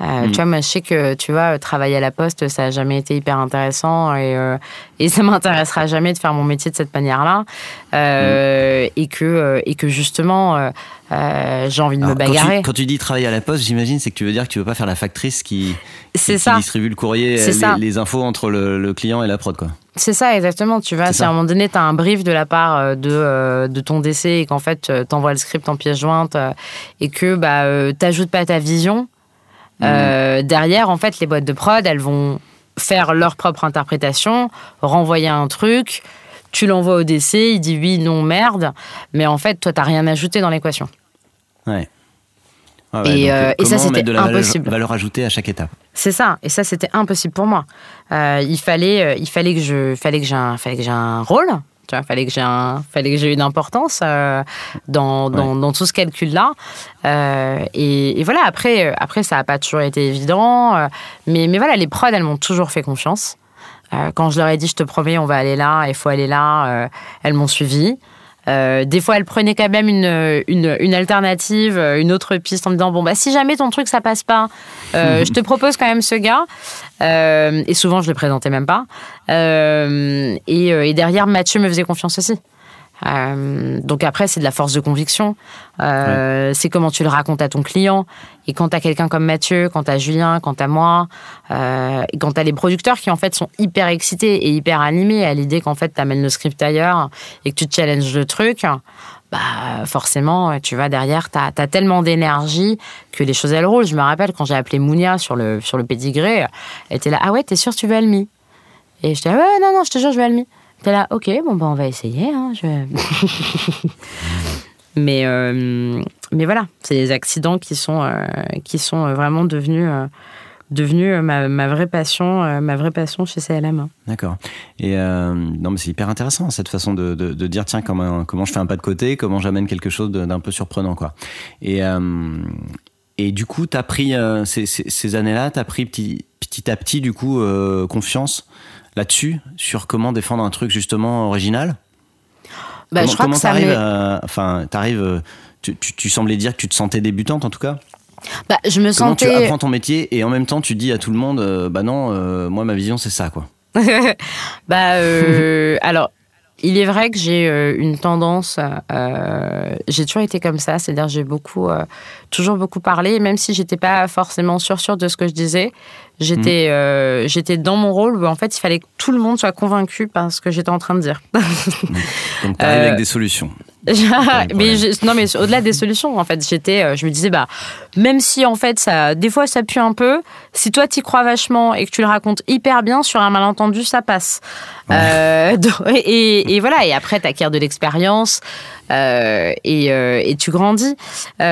Euh, mm. Tu vois, moi, je sais que, tu vois, travailler à la poste, ça n'a jamais été hyper intéressant et, euh, et ça m'intéressera jamais de faire mon métier de cette manière-là. Euh, mm. et, que, et que justement, j'ai envie de me bagarrer. Quand tu, dis travailler à la poste, j'imagine, c'est que tu veux dire que tu veux pas faire la factrice qui, qui, distribue le courrier, les, les, infos entre le, client et la prod, quoi. C'est ça, exactement. Tu si à un moment donné, tu as un brief de la part de, de ton décès et qu'en fait, tu envoies le script en pièce jointe et que bah, tu n'ajoutes pas ta vision, euh, derrière, en fait, les boîtes de prod, elles vont faire leur propre interprétation, renvoyer un truc, tu l'envoies au DC, il dit oui, non, merde, mais en fait, toi, t'as rien ajouté dans l'équation. Ouais. et, euh, et, ça, c'était impossible. Valeur, valeur ajoutée à chaque étape. C'est ça, et ça, c'était impossible pour moi. Euh, il fallait, il fallait que je, fallait que j'ai un, fallait que j'ai un rôle, il fallait que j'ai un, fallait que j'ai une importance euh, dans, dans, dans, tout ce calcul-là. Euh, et, voilà, après, après ça n'a pas toujours été évident. Euh, mais, mais voilà, les prods, elles m'ont toujours fait confiance. quand je leur ai dit, je te promets, on va aller là, il faut aller là, elles m'ont suivi. Euh, des fois, elle prenait quand même une, une, alternative, euh, une autre piste en me disant bon bah si jamais ton truc ça passe pas, euh, je te propose quand même ce gars. et souvent, je le présentais même pas. Et, et, derrière, Mathieu me faisait confiance aussi. Euh, donc après, c'est de la force de conviction. Euh, c'est comment tu le racontes à ton client. Et quand tu as quelqu'un comme Mathieu, quand tu as Julien, quand tu as moi, euh, et quand tu as les producteurs qui en fait sont hyper excités et hyper animés à l'idée qu'en fait tu amènes le script ailleurs et que tu challenges le truc, bah forcément, tu vas derrière, tu as, tellement d'énergie que les choses elles roulent. Je me rappelle quand j'ai appelé Mounia sur le, sur le pédigré, elle était là, ah ouais, t'es sûr tu veux Almi? Et je dis, ah ouais, non, non, je te jure, je veux Almi. T'es là, ok, bon, bah, on va essayer. Hein, Mais, mais voilà, c'est des accidents qui sont, qui sont vraiment devenus devenu ma, ma, vraie passion, ma vraie passion chez CLM. D'accord. Et non, mais c'est hyper intéressant cette façon de, de, dire tiens comment comment je fais un pas de côté, comment j'amène quelque chose d'un peu surprenant quoi. Et et du coup, tu as pris ces, ces, années-là, tu as pris petit, petit à petit du coup confiance là-dessus sur comment défendre un truc justement original? Bah, comment, je crois que ça arrives enfin t'arrives tu, tu, tu, semblais dire que tu te sentais débutante en tout cas? Bah, je me comment sentais... tu apprends ton métier et en même temps tu dis à tout le monde euh, bah non euh, moi ma vision c'est ça quoi? Bah euh, alors il est vrai que j'ai une tendance, j'ai toujours été comme ça, c'est-à-dire j'ai beaucoup, toujours beaucoup parlé, même si j'étais pas forcément sûre sûre de ce que je disais, J'étais mm. euh, j'étais dans mon rôle où en fait il fallait que tout le monde soit convaincu par ce que j'étais en train de dire. Donc tu avec des solutions. mais non mais au-delà des solutions en fait j'étais euh, je me disais bah même si en fait ça des fois ça pue un peu si toi t'y crois vachement et que tu le racontes hyper bien sur un malentendu ça passe. Euh, et, et, voilà et après t'acquiers de l'expérience euh, et, euh, et, tu grandis. Mais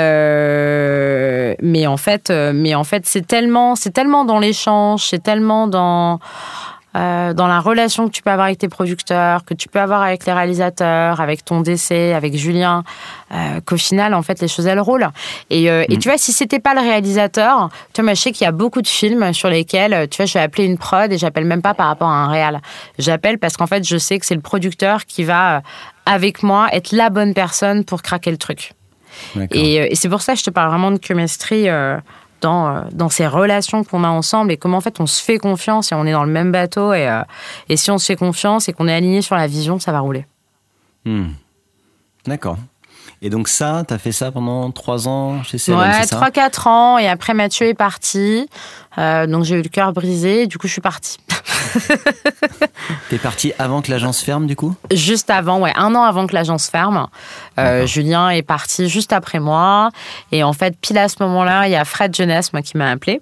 en fait, mais en fait, c'est tellement, c'est tellement dans l'échange, c'est tellement dans dans la relation que tu peux avoir avec tes producteurs, que tu peux avoir avec les réalisateurs, avec ton décès, avec Julien, qu'au final, en fait, les choses elles roulent. Et, et mm. tu vois, si c'était pas le réalisateur, tu vois, je sais qu'il y a beaucoup de films sur lesquels, tu vois, je vais appeler une prod et j'appelle même pas par rapport à un réal. J'appelle parce qu'en fait, je sais que c'est le producteur qui va avec moi, être la bonne personne pour craquer le truc. Et, euh, et c'est pour ça que je te parle vraiment de chemistry euh, dans, euh, dans ces relations qu'on a ensemble et comment en fait on se fait confiance et on est dans le même bateau. Et, et si on se fait confiance et qu'on est aligné sur la vision, ça va rouler. Hmm. D'accord. Et donc ça, tu as fait ça pendant trois ans chez CLM, Ouais, trois, quatre ans. Et après, Mathieu est parti. donc j'ai eu le cœur brisé. Du coup, je suis partie. T'es parti avant que l'agence ferme, du coup? Juste avant, ouais, un an avant que l'agence ferme. Euh, Julien est parti juste après moi. Et en fait, pile à ce moment-là, il y a Fred Jeunesse, moi, qui m'a appelé.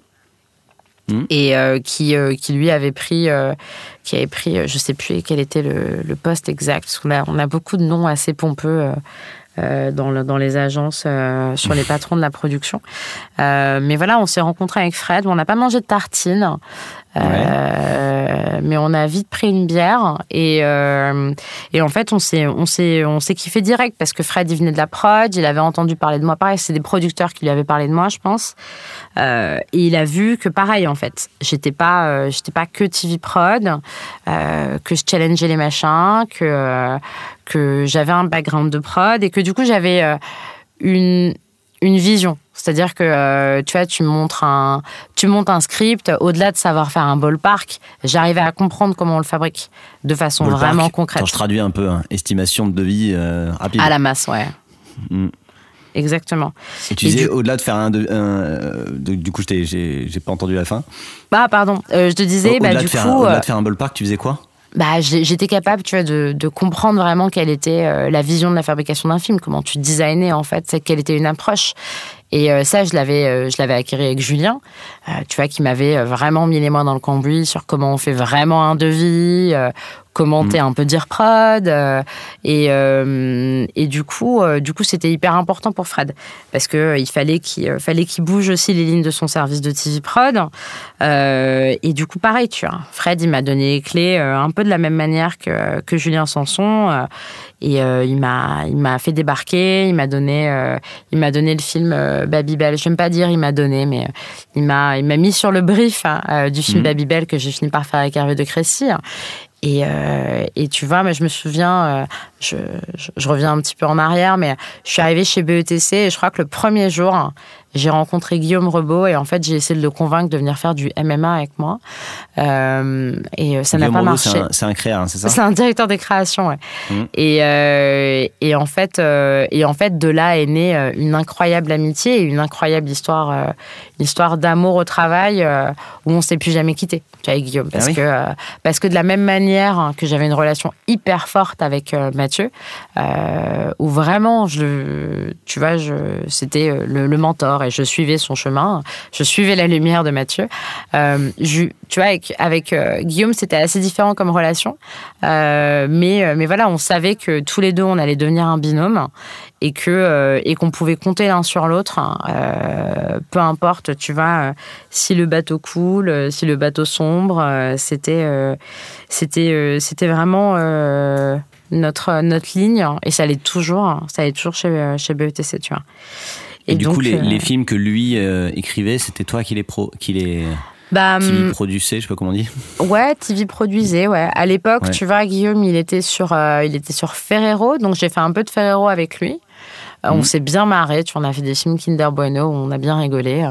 Hmm. Et euh, qui, euh, qui lui avait pris, qui avait pris, je sais plus quel était le, le poste exact, parce qu'on a, on a beaucoup de noms assez pompeux dans, dans, les agences, sur les patrons de la production. mais voilà, on s'est rencontré avec Fred, on n'a pas mangé de tartines. Euh, mais on a vite pris une bière et, euh, et en fait on s'est on s'est on s'est kiffé direct parce que Fred il venait de la prod, il avait entendu parler de moi. Pareil, c'est des producteurs qui lui avaient parlé de moi je pense. Euh, et il a vu que pareil en fait j'étais pas j'étais pas que TV prod, que je challengeais les machins, que que j'avais un background de prod et que du coup j'avais une une vision. C'est-à-dire que euh, tu vois, tu montres un, tu montes un script. Au-delà de savoir faire un ballpark, j'arrivais à comprendre comment on le fabrique de façon vraiment concrète. Quand je traduis un peu, hein, estimation de devis euh, rapide. À la masse, ouais. Mm. Exactement. Et tu disais, au-delà de faire un, du coup, j'ai pas entendu la fin. Bah, pardon. Euh, je te disais, bah, du coup. Au-delà de faire un ballpark, tu faisais quoi? Bah, j'étais capable, tu vois, de, de, comprendre vraiment quelle était euh, la vision de la fabrication d'un film, comment tu designais en fait, quelle était une approche. Et euh, ça, je l'avais, euh, je l'avais acquis avec Julien, tu vois, qui m'avait vraiment mis les mains dans le cambouis sur comment on fait vraiment un devis, commenter mm. un peu dire prod et, et du coup du coup c'était hyper important pour Fred parce que il fallait qu'il fallait qu'il bouge aussi les lignes de son service de TV prod et du coup pareil tu vois Fred il m'a donné les clés un peu de la même manière que, que Julien Sanson et euh, il m'a il m'a fait débarquer, il m'a donné euh, il m'a donné le film euh, Babybel. J'aime pas dire il m'a donné, mais il m'a il m'a mis sur le brief hein, du film mmh. Babybel que j'ai fini par faire avec Hervé de Crécy. Et, et, tu vois, mais je me souviens, je, je, reviens un petit peu en arrière, mais je suis arrivée chez BETC et je crois que le premier jour, j'ai rencontré Guillaume Rebaud et en fait, j'ai essayé de le convaincre de venir faire du MMA avec moi. Euh, et ça n'a pas marché. C'est un, créateur, hein, c'est ça C'est un directeur des créations, ouais. Mmh. Et, euh, et, en fait, euh, et en fait, de là est née une incroyable amitié et une incroyable histoire, histoire d'amour au travail où on s'est plus jamais quitté avec Guillaume. Parce, ah que, parce que de la même manière que j'avais une relation hyper forte avec Mathieu, où vraiment, je, tu vois, c'était le, mentor et je suivais son chemin, je suivais la lumière de Mathieu. Je, tu vois, avec, avec Guillaume, c'était assez différent comme relation, mais, mais voilà, on savait que tous les deux, on allait devenir un binôme et que euh, et qu'on pouvait compter l'un sur l'autre, hein. euh, peu importe, tu vois, euh, si le bateau coule, si le bateau sombre, c'était c'était c'était vraiment notre notre ligne et ça allait toujours, hein. ça allait toujours chez chez BETC, tu vois. Et, du coup, les, les, films que lui écrivait, c'était toi qui les pro, qui les bah, TV hum, produisait, je sais pas comment on dit. Ouais, TV produisait, ouais. À l'époque, tu vois, Guillaume, il était sur, il était sur Ferrero, donc j'ai fait un peu de Ferrero avec lui. Euh, on mhm. s'est bien marré. Tu vois, on a fait des films Kinder Bueno, on a bien rigolé.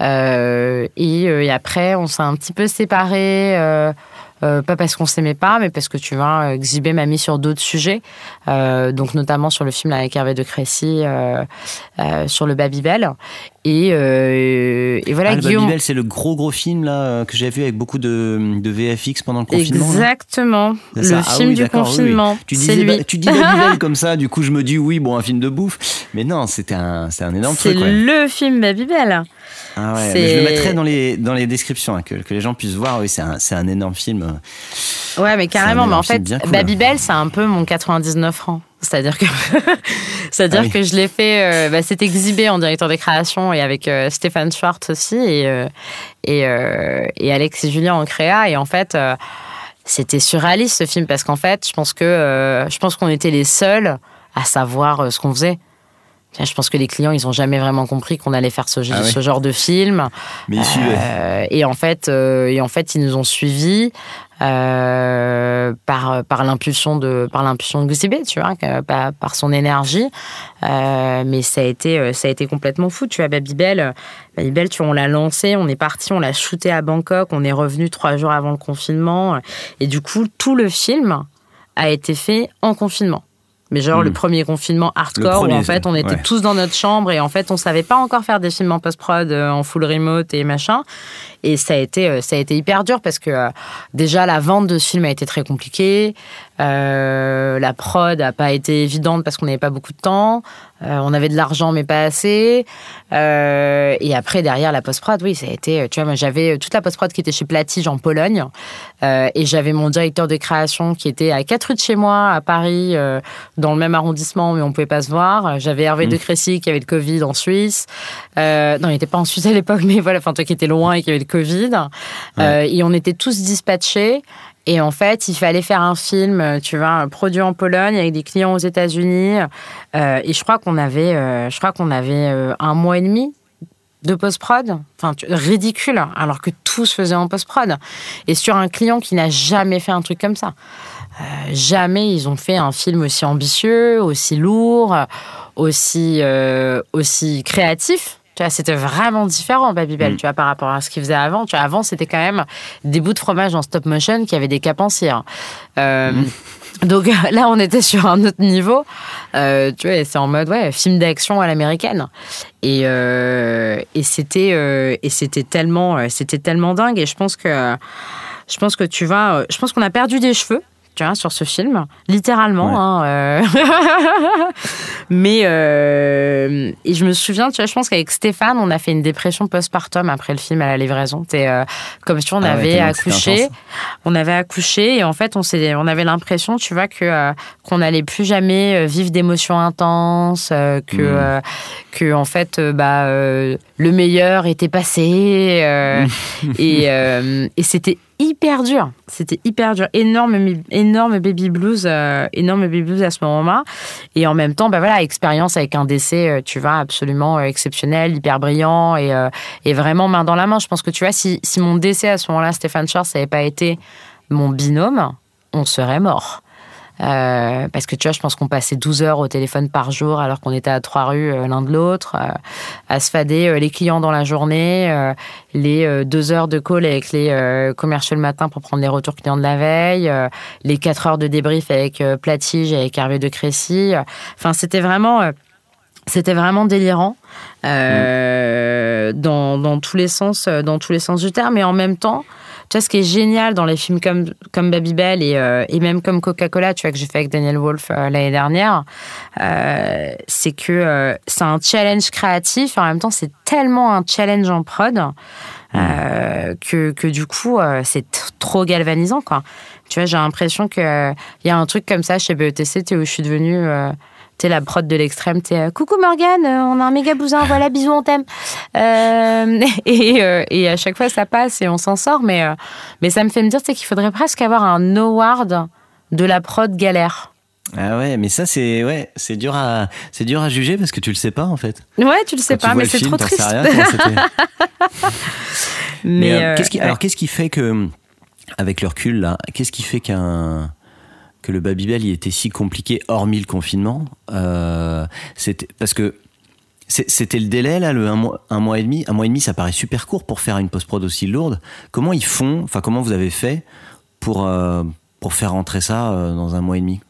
Euh, et, euh, et, après, on s'est un petit peu séparés. Euh, pas parce qu'on s'aimait pas, mais parce que tu vois, Xibé m'a mis sur d'autres sujets, euh, donc notamment sur le film avec Hervé de Crécy, euh, sur le Babybel. Et, et voilà, ah, Babybel, c'est le gros gros film là que j'ai vu avec beaucoup de, de, VFX pendant le confinement. Exactement, le ah film du confinement. Tu, disais, tu dis Babybel comme ça, du coup je me dis oui, bon, un film de bouffe. Mais non, c'était un, un énorme truc. C'est le film Babybel. Ah ouais, je le mettrai dans les, dans les descriptions, hein, que, que, les gens puissent voir. Oui, c'est un, un, énorme film. Ouais, mais carrément. Mais en fait, Babybel, c'est un peu mon 99 francs. C'est-à-dire que, c'est-à-dire ah que je l'ai fait. Euh, bah, c'est exhibé en directeur des créations et avec euh, Stéphane Schwartz aussi et, euh, et, et, Alex et Julien en créa. Et en fait, c'était surréaliste ce film parce qu'en fait, je pense que je pense qu'on était les seuls à savoir ce qu'on faisait. Je pense que les clients, ils n'ont jamais vraiment compris qu'on allait faire ce, ah ce, genre de film. Mais ils euh, et en fait, euh, et en fait, ils nous ont suivis euh, par par l'impulsion de par l'impulsion de Gucci tu vois, par, son énergie. mais ça a été ça a été complètement fou. Tu vois, Babybel, Babybel, tu vois, on l'a lancé, on est parti, on l'a shooté à Bangkok, on est revenu trois jours avant le confinement, et du coup, tout le film a été fait en confinement. Mais genre le hmm. premier confinement hardcore où en fait on était tous dans notre chambre et en fait on savait pas encore faire des films en post-prod euh, en full remote et machin. Et ça a été, euh, ça a été hyper dur parce que euh, déjà la vente de ce film a été très compliquée. la prod a pas été évidente parce qu'on n'avait pas beaucoup de temps. On avait de l'argent mais pas assez. et après derrière la post-prod, oui, ça a été. Tu vois, moi j'avais toute la post-prod qui était chez Platige en Pologne et j'avais mon directeur de création qui était à 4 rues de chez moi à Paris dans le même arrondissement, mais on pouvait pas se voir. J'avais Hervé mmh. de Crécy qui avait le Covid en Suisse. Euh, non, il n'était pas en Suisse à l'époque, mais voilà, enfin toi qui étais loin et qui avait le Covid. Euh, et on était tous dispatchés. Et en fait, il fallait faire un film, tu vois, produit en Pologne avec des clients aux États-Unis. Euh, et je crois qu'on avait, je crois qu'on avait un mois et demi de post-prod, enfin ridicule, alors que tout se faisait en post-prod. Et sur un client qui n'a jamais fait un truc comme ça. Euh, jamais ils ont fait un film aussi ambitieux, aussi lourd, aussi, euh, aussi créatif. Tu vois, c'était vraiment différent, Babybel, mm. tu vois, par rapport à ce qu'ils faisaient avant. Tu vois, avant, c'était quand même des bouts de fromage en stop motion qui avaient des capes en cire. Euh, mm. Donc là, on était sur un autre niveau. Euh, tu vois, c'est en mode, ouais, film d'action à l'américaine. Et, et c'était, et c'était tellement, c'était tellement dingue. Et je pense que, je pense que tu vois, je pense qu'on a perdu des cheveux tu vois, sur ce film, littéralement. Hein, euh. Mais euh, et je me souviens, tu vois, je pense qu'avec Stéphane, on a fait une dépression postpartum après le film à la livraison. Euh, comme si on ah avait accouché, on avait accouché et en fait, on s'est, on avait l'impression, tu vois, que qu'on n'allait plus jamais vivre d'émotions intenses, que hmm. que en fait, bah le meilleur était passé et et c'était hyper dur. C'était hyper dur. Énorme, énorme baby blues, euh, énorme baby blues à ce moment-là. Et en même temps, bah voilà, expérience avec un décès, euh, tu vois, absolument euh, exceptionnel, hyper brillant et, et, vraiment main dans la main. Je pense que tu vois, si, si mon décès à ce moment-là, Stéphane Schwartz, n'avait pas été mon binôme, on serait mort. Euh, parce que tu vois, je pense qu'on passait 12 heures au téléphone par jour alors qu'on était à trois rues euh, l'un de l'autre, euh, à se fader les clients dans la journée, les deux heures de call avec les commerciaux le matin pour prendre les retours clients de la veille, les quatre heures de débrief avec Platige et avec Hervé de Crécy. Enfin, c'était vraiment c'était vraiment délirant dans, dans, tous les sens dans tous les sens du terme et en même temps tu vois, ce qui est génial dans les films comme, comme Babybel et, euh, et même comme Coca-Cola, tu vois, que j'ai fait avec Daniel Wolf euh, l'année dernière, euh, c'est que c'est un challenge créatif. En même temps, c'est tellement un challenge en prod que, que du coup, c'est trop galvanisant, quoi. Tu vois, j'ai l'impression qu'il y a un truc comme ça chez BETC, où je suis devenue T'es la prod de l'extrême, t'es euh, coucou Morgane, euh, on a un méga bousin, voilà, bisous, on t'aime. Euh, et, à chaque fois, ça passe et on s'en sort. Mais, mais ça me fait me dire qu'il faudrait presque avoir un award de la prod galère. Ah ouais, mais ça c'est ouais, c'est dur à c'est dur à juger parce que tu le sais pas en fait. Ouais, tu le sais pas, mais c'est trop triste. mais, qu'est-ce qui, alors qu'est-ce qui fait que avec le recul là, qu'est-ce qui fait qu'un que le Babybel il était si compliqué hormis le confinement euh, c'était parce que c'était le délai là le un mois, un mois et demi un mois et demi ça paraît super court pour faire une post prod aussi lourde. Comment ils font enfin comment vous avez fait pour euh, pour faire rentrer ça euh, dans un mois et demi?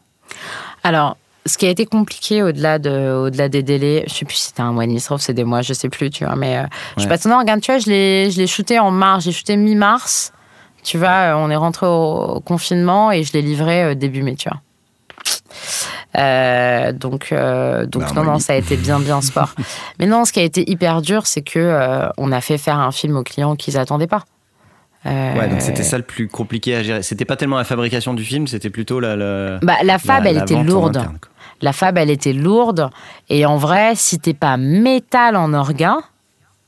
Alors ce qui a été compliqué au-delà de, au-delà des délais, je sais plus si c'était un mois et demi, sauf c'est des mois, je sais plus, tu vois, mais je sais pas, non, regarde, tu vois, je l'ai, je l'ai shooté en mars, j'ai shooté mi-mars, tu vois, euh, on est rentré au confinement et je l'ai livré euh, début mai, tu vois. Euh, donc, donc bah, non, non, ça a été bien, bien sport. Mais non, ce qui a été hyper dur, c'est que on a fait faire un film aux clients qu'ils attendaient pas. Ouais, donc c'était ça le plus compliqué à gérer. C'était pas tellement la fabrication du film, c'était plutôt la. la... Bah, la fab, elle était lourde. la fab, elle était lourde. Et en vrai, si t'es pas métal en orgain,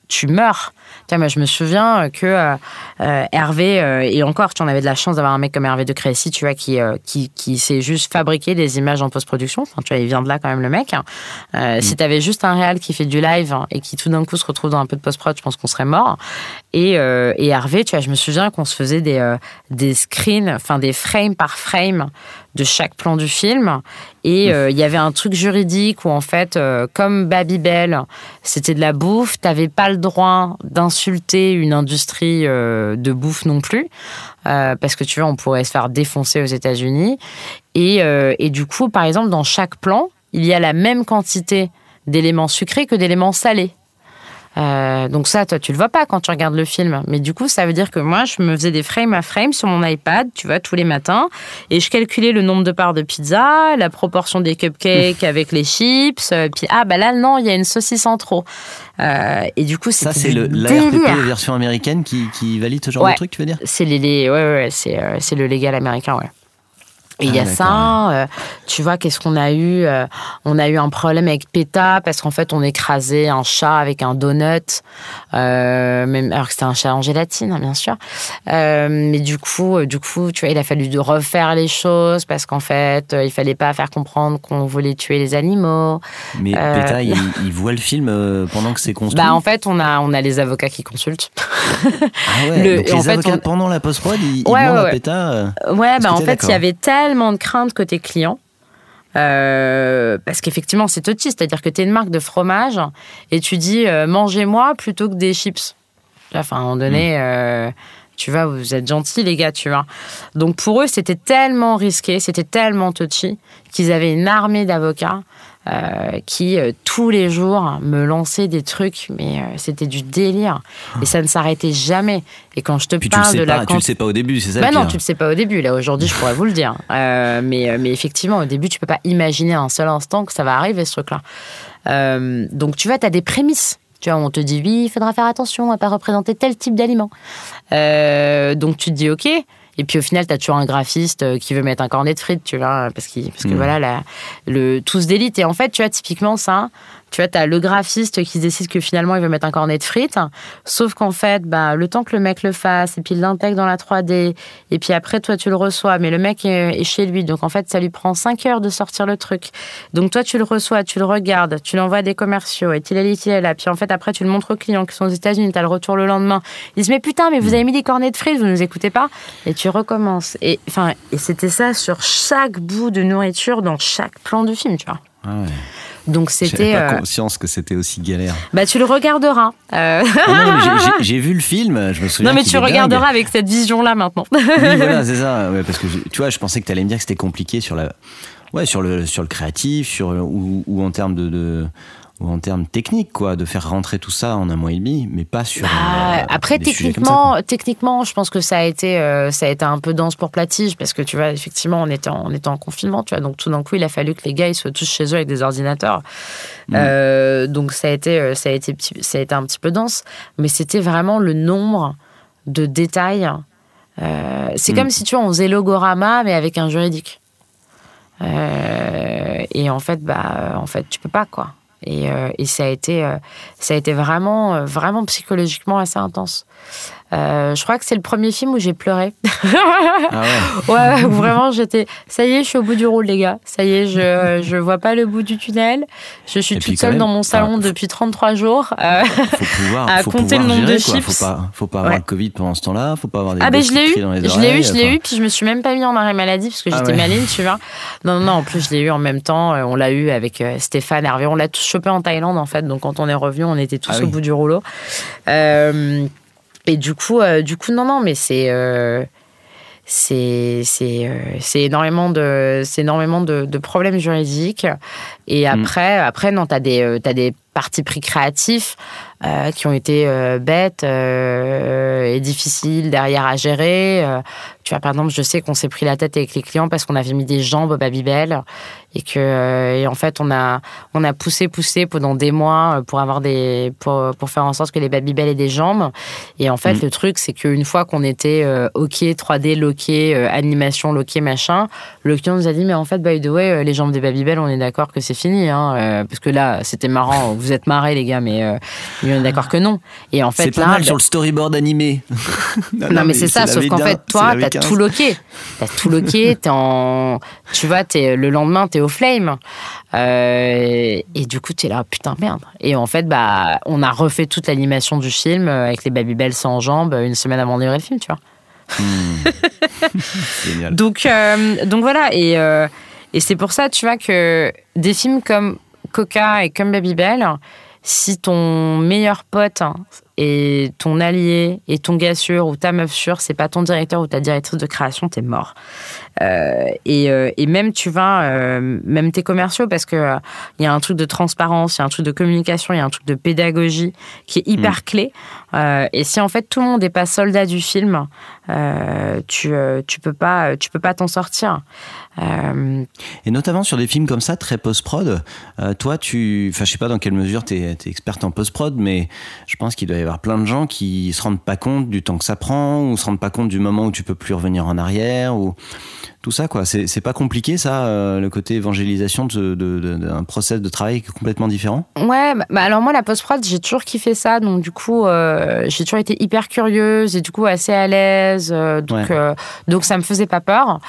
tu meurs moi, je me souviens que euh, euh, Hervé, euh, et encore, tu en avais de la chance d'avoir un mec comme Hervé de Crécy, tu vois, qui, qui, qui sait juste fabriquer des images en post-production. Enfin, tu vois, il vient de là quand même, le mec. Mm. Si tu avais juste un réal qui fait du live et qui tout d'un coup se retrouve dans un peu de post-prod, je pense qu'on serait mort. Et, et, Hervé, tu vois, je me souviens qu'on se faisait des, des screens, enfin des frames par frame de chaque plan du film. Et euh, il y avait un truc juridique où, en fait, euh, comme Babybel, c'était de la bouffe, t'avais pas le droit d'insulter une industrie euh, de bouffe non plus. parce que tu vois, on pourrait se faire défoncer aux États-Unis. Et, et du coup, par exemple, dans chaque plan, il y a la même quantité d'éléments sucrés que d'éléments salés. Euh, donc ça, toi, tu le vois pas quand tu regardes le film. Mais du coup, ça veut dire que moi, je me faisais des frames à frame sur mon iPad, tu vois, tous les matins, et je calculais le nombre de parts de pizza, la proportion des cupcakes avec les chips, euh, puis ah bah là non, il y a une saucisse en trop. Euh, et du coup, ça c'est l'ARPP version américaine qui, qui, valide ce genre de truc, tu veux dire? C'est les, ouais, ouais, c'est le légal américain, ouais. Et il y a ah, ça, euh, tu vois, qu'est-ce qu'on a eu euh, On a eu un problème avec PETA parce qu'en fait, on écrasait un chat avec un donut, euh, même, alors que c'était un chat en gélatine, hein, bien sûr. mais du coup, du coup, tu vois, il a fallu de refaire les choses parce qu'en fait, il fallait pas faire comprendre qu'on voulait tuer les animaux. Mais PETA, il, voit le film pendant que c'est construit Bah, en fait, on a, on a les avocats qui consultent. ah ouais, donc les avocats, pendant la post-prod, ils, ouais, demandent à PETA... ouais, bah en fait, il y avait tel tellement de crainte côté client. Euh, parce qu'effectivement, c'est touchy, c'est-à-dire que tu es une marque de fromage et tu dis euh, mangez-moi plutôt que des chips. Enfin, à un moment donné, mm. euh, tu vois, vous êtes gentils, les gars, tu vois. Donc pour eux, c'était tellement risqué, c'était tellement touchy qu'ils avaient une armée d'avocats euh, qui euh, tous les jours me lançait des trucs, mais euh, c'était du délire. Et ça ne s'arrêtait jamais. Et quand je te parle de la... Tu le sais pas au début, c'est ça bah Non, tu le sais pas au début. Là, aujourd'hui, je pourrais vous le dire. mais, mais effectivement, au début, tu peux pas imaginer un seul instant que ça va arriver, ce truc-là. donc, tu vois, tu as des prémices. Tu vois, on te dit, oui, il faudra faire attention à pas représenter tel type d'aliment. donc, tu te dis, OK, et puis au final, tu as toujours un graphiste euh, qui veut mettre un cornet de frites, tu vois, parce, parce que mmh. voilà, la, le, tout se délite. Et en fait, tu vois, typiquement, ça, tu vois, tu as le graphiste qui décide que finalement il veut mettre un cornet de frites, sauf qu'en fait, bah, le temps que le mec le fasse, et puis il l'intègre dans la 3D, et puis après toi tu le reçois, mais le mec est, chez lui, donc en fait ça lui prend 5 heures de sortir le truc. Donc toi tu le reçois, tu le regardes, tu l'envoies à des commerciaux, et il est là, là, puis en fait après tu le montres aux clients qui sont aux États-Unis, tu as le retour le lendemain. Ils disent mais putain, mais vous avez mis des cornets de frites, vous ne nous écoutez pas, et tu recommences. Et enfin, et c'était ça sur chaque bout de nourriture dans chaque plan du film, tu vois. Ah ouais. Donc c'était. pas euh, conscience que c'était aussi galère. Bah tu le regarderas. Euh. j'ai vu le film, je me souviens. Non mais tu regarderas avec cette vision-là maintenant. oui voilà c'est ça, parce que tu vois, je pensais que tu allais me dire que c'était compliqué sur la, ouais sur le sur le créatif, sur ou, en termes de, ou en termes techniques, quoi, de faire rentrer tout ça en un mois et demi, mais pas sur. Bah, euh, après, techniquement, techniquement, je pense que ça a été, euh, ça a été un peu dense pour Platige, parce que tu vois, effectivement, on était en, on était en confinement, tu vois, donc tout d'un coup, il a fallu que les gars ils soient tous chez eux avec des ordinateurs. Mm. Euh, donc ça a été, ça a été, ça a été un petit peu dense, mais c'était vraiment le nombre de détails. c'est mm. comme si tu vois, on faisait logorama, mais avec un juridique. et en fait, bah, en fait, tu peux pas quoi. Et, euh, et, ça a été, euh, ça a été vraiment, euh, vraiment psychologiquement assez intense. Euh, je crois que c'est le premier film où j'ai pleuré. ah ouais. ouais, vraiment, j'étais. Ça y est, je suis au bout du rôle, les gars. Ça y est, je je vois pas le bout du tunnel. Je suis toute seule dans mon salon depuis 33 jours. Euh, faut pouvoir, à compter le nombre de chiffres. Faut pas, faut pas avoir le Covid pendant ce temps-là. Faut pas avoir des. Ah ben je l'ai eu. Je l'ai eu, je l'ai eu. Puis je me suis même pas mis en arrêt maladie parce que ah j'étais maligne, tu vois. Non, non, En plus, je l'ai eu en même temps. Euh, on l'a eu avec Stéphane, Hervé. On l'a tous chopé en Thaïlande en fait. Donc quand on est revenu, on était tous ah au bout du rouleau. Euh, et du coup, euh, du coup, non, non, mais c'est euh, c'est euh, énormément de c'est énormément de, de, problèmes juridiques. Et mm. après, après, non, t'as des t'as des partis pris créatifs euh, qui ont été euh, bêtes euh, et difficiles derrière à gérer. tu vois, par exemple, je sais qu'on s'est pris la tête avec les clients parce qu'on avait mis des jambes au Babybel et que et en fait on a on a poussé poussé pendant des mois pour avoir des pour, pour faire en sorte que les Babybel aient des jambes. Et en fait, mm. le truc c'est qu'une fois qu'on était OK 3D loqué animation loqué machin, le client nous a dit mais en fait by the way les jambes des Babybel on est d'accord que c'est fini hein, parce que là c'était marrant vous êtes marrés les gars mais on est d'accord que non. Et en fait, c'est pas mal sur le storyboard animé. non, mais, c'est ça, sauf qu'en fait, toi, t'as tout loqué. T'as tout loqué, t'es en. Tu vois, es, le lendemain, t'es au flame. Euh, et du coup, t'es là, putain, merde. Et en fait, bah, on a refait toute l'animation du film avec les Babybel sans jambes une semaine avant de livrer le film, tu vois. Hmm. donc, euh, donc voilà. Et, euh, et c'est pour ça, tu vois, que des films comme Coca et comme Babybel, si ton meilleur pote et ton allié et ton gars sûr ou ta meuf sûre, c'est pas ton directeur ou ta directrice de création, t'es mort. Euh, et, euh, et, même tu vas, euh, même tes commerciaux, parce que il y a un truc de transparence, il y a un truc de communication, il y a un truc de pédagogie qui est hyper mm. clé. et si en fait tout le monde n'est pas soldat du film, tu tu peux pas tu peux pas t'en sortir. Et notamment sur des films comme ça, très post-prod, toi, tu. Enfin, je sais pas dans quelle mesure tu es, experte en post-prod, mais je pense qu'il doit y avoir plein de gens qui se rendent pas compte du temps que ça prend, ou se rendent pas compte du moment où tu peux plus revenir en arrière, ou tout ça quoi. C'est pas compliqué ça, euh, le côté évangélisation d'un de, de, process de travail complètement différent? Ouais, bah, bah, alors moi la post-prod j'ai toujours kiffé ça, donc du coup euh, j'ai toujours été hyper curieuse et du coup assez à l'aise, euh, donc, donc ça me faisait pas peur.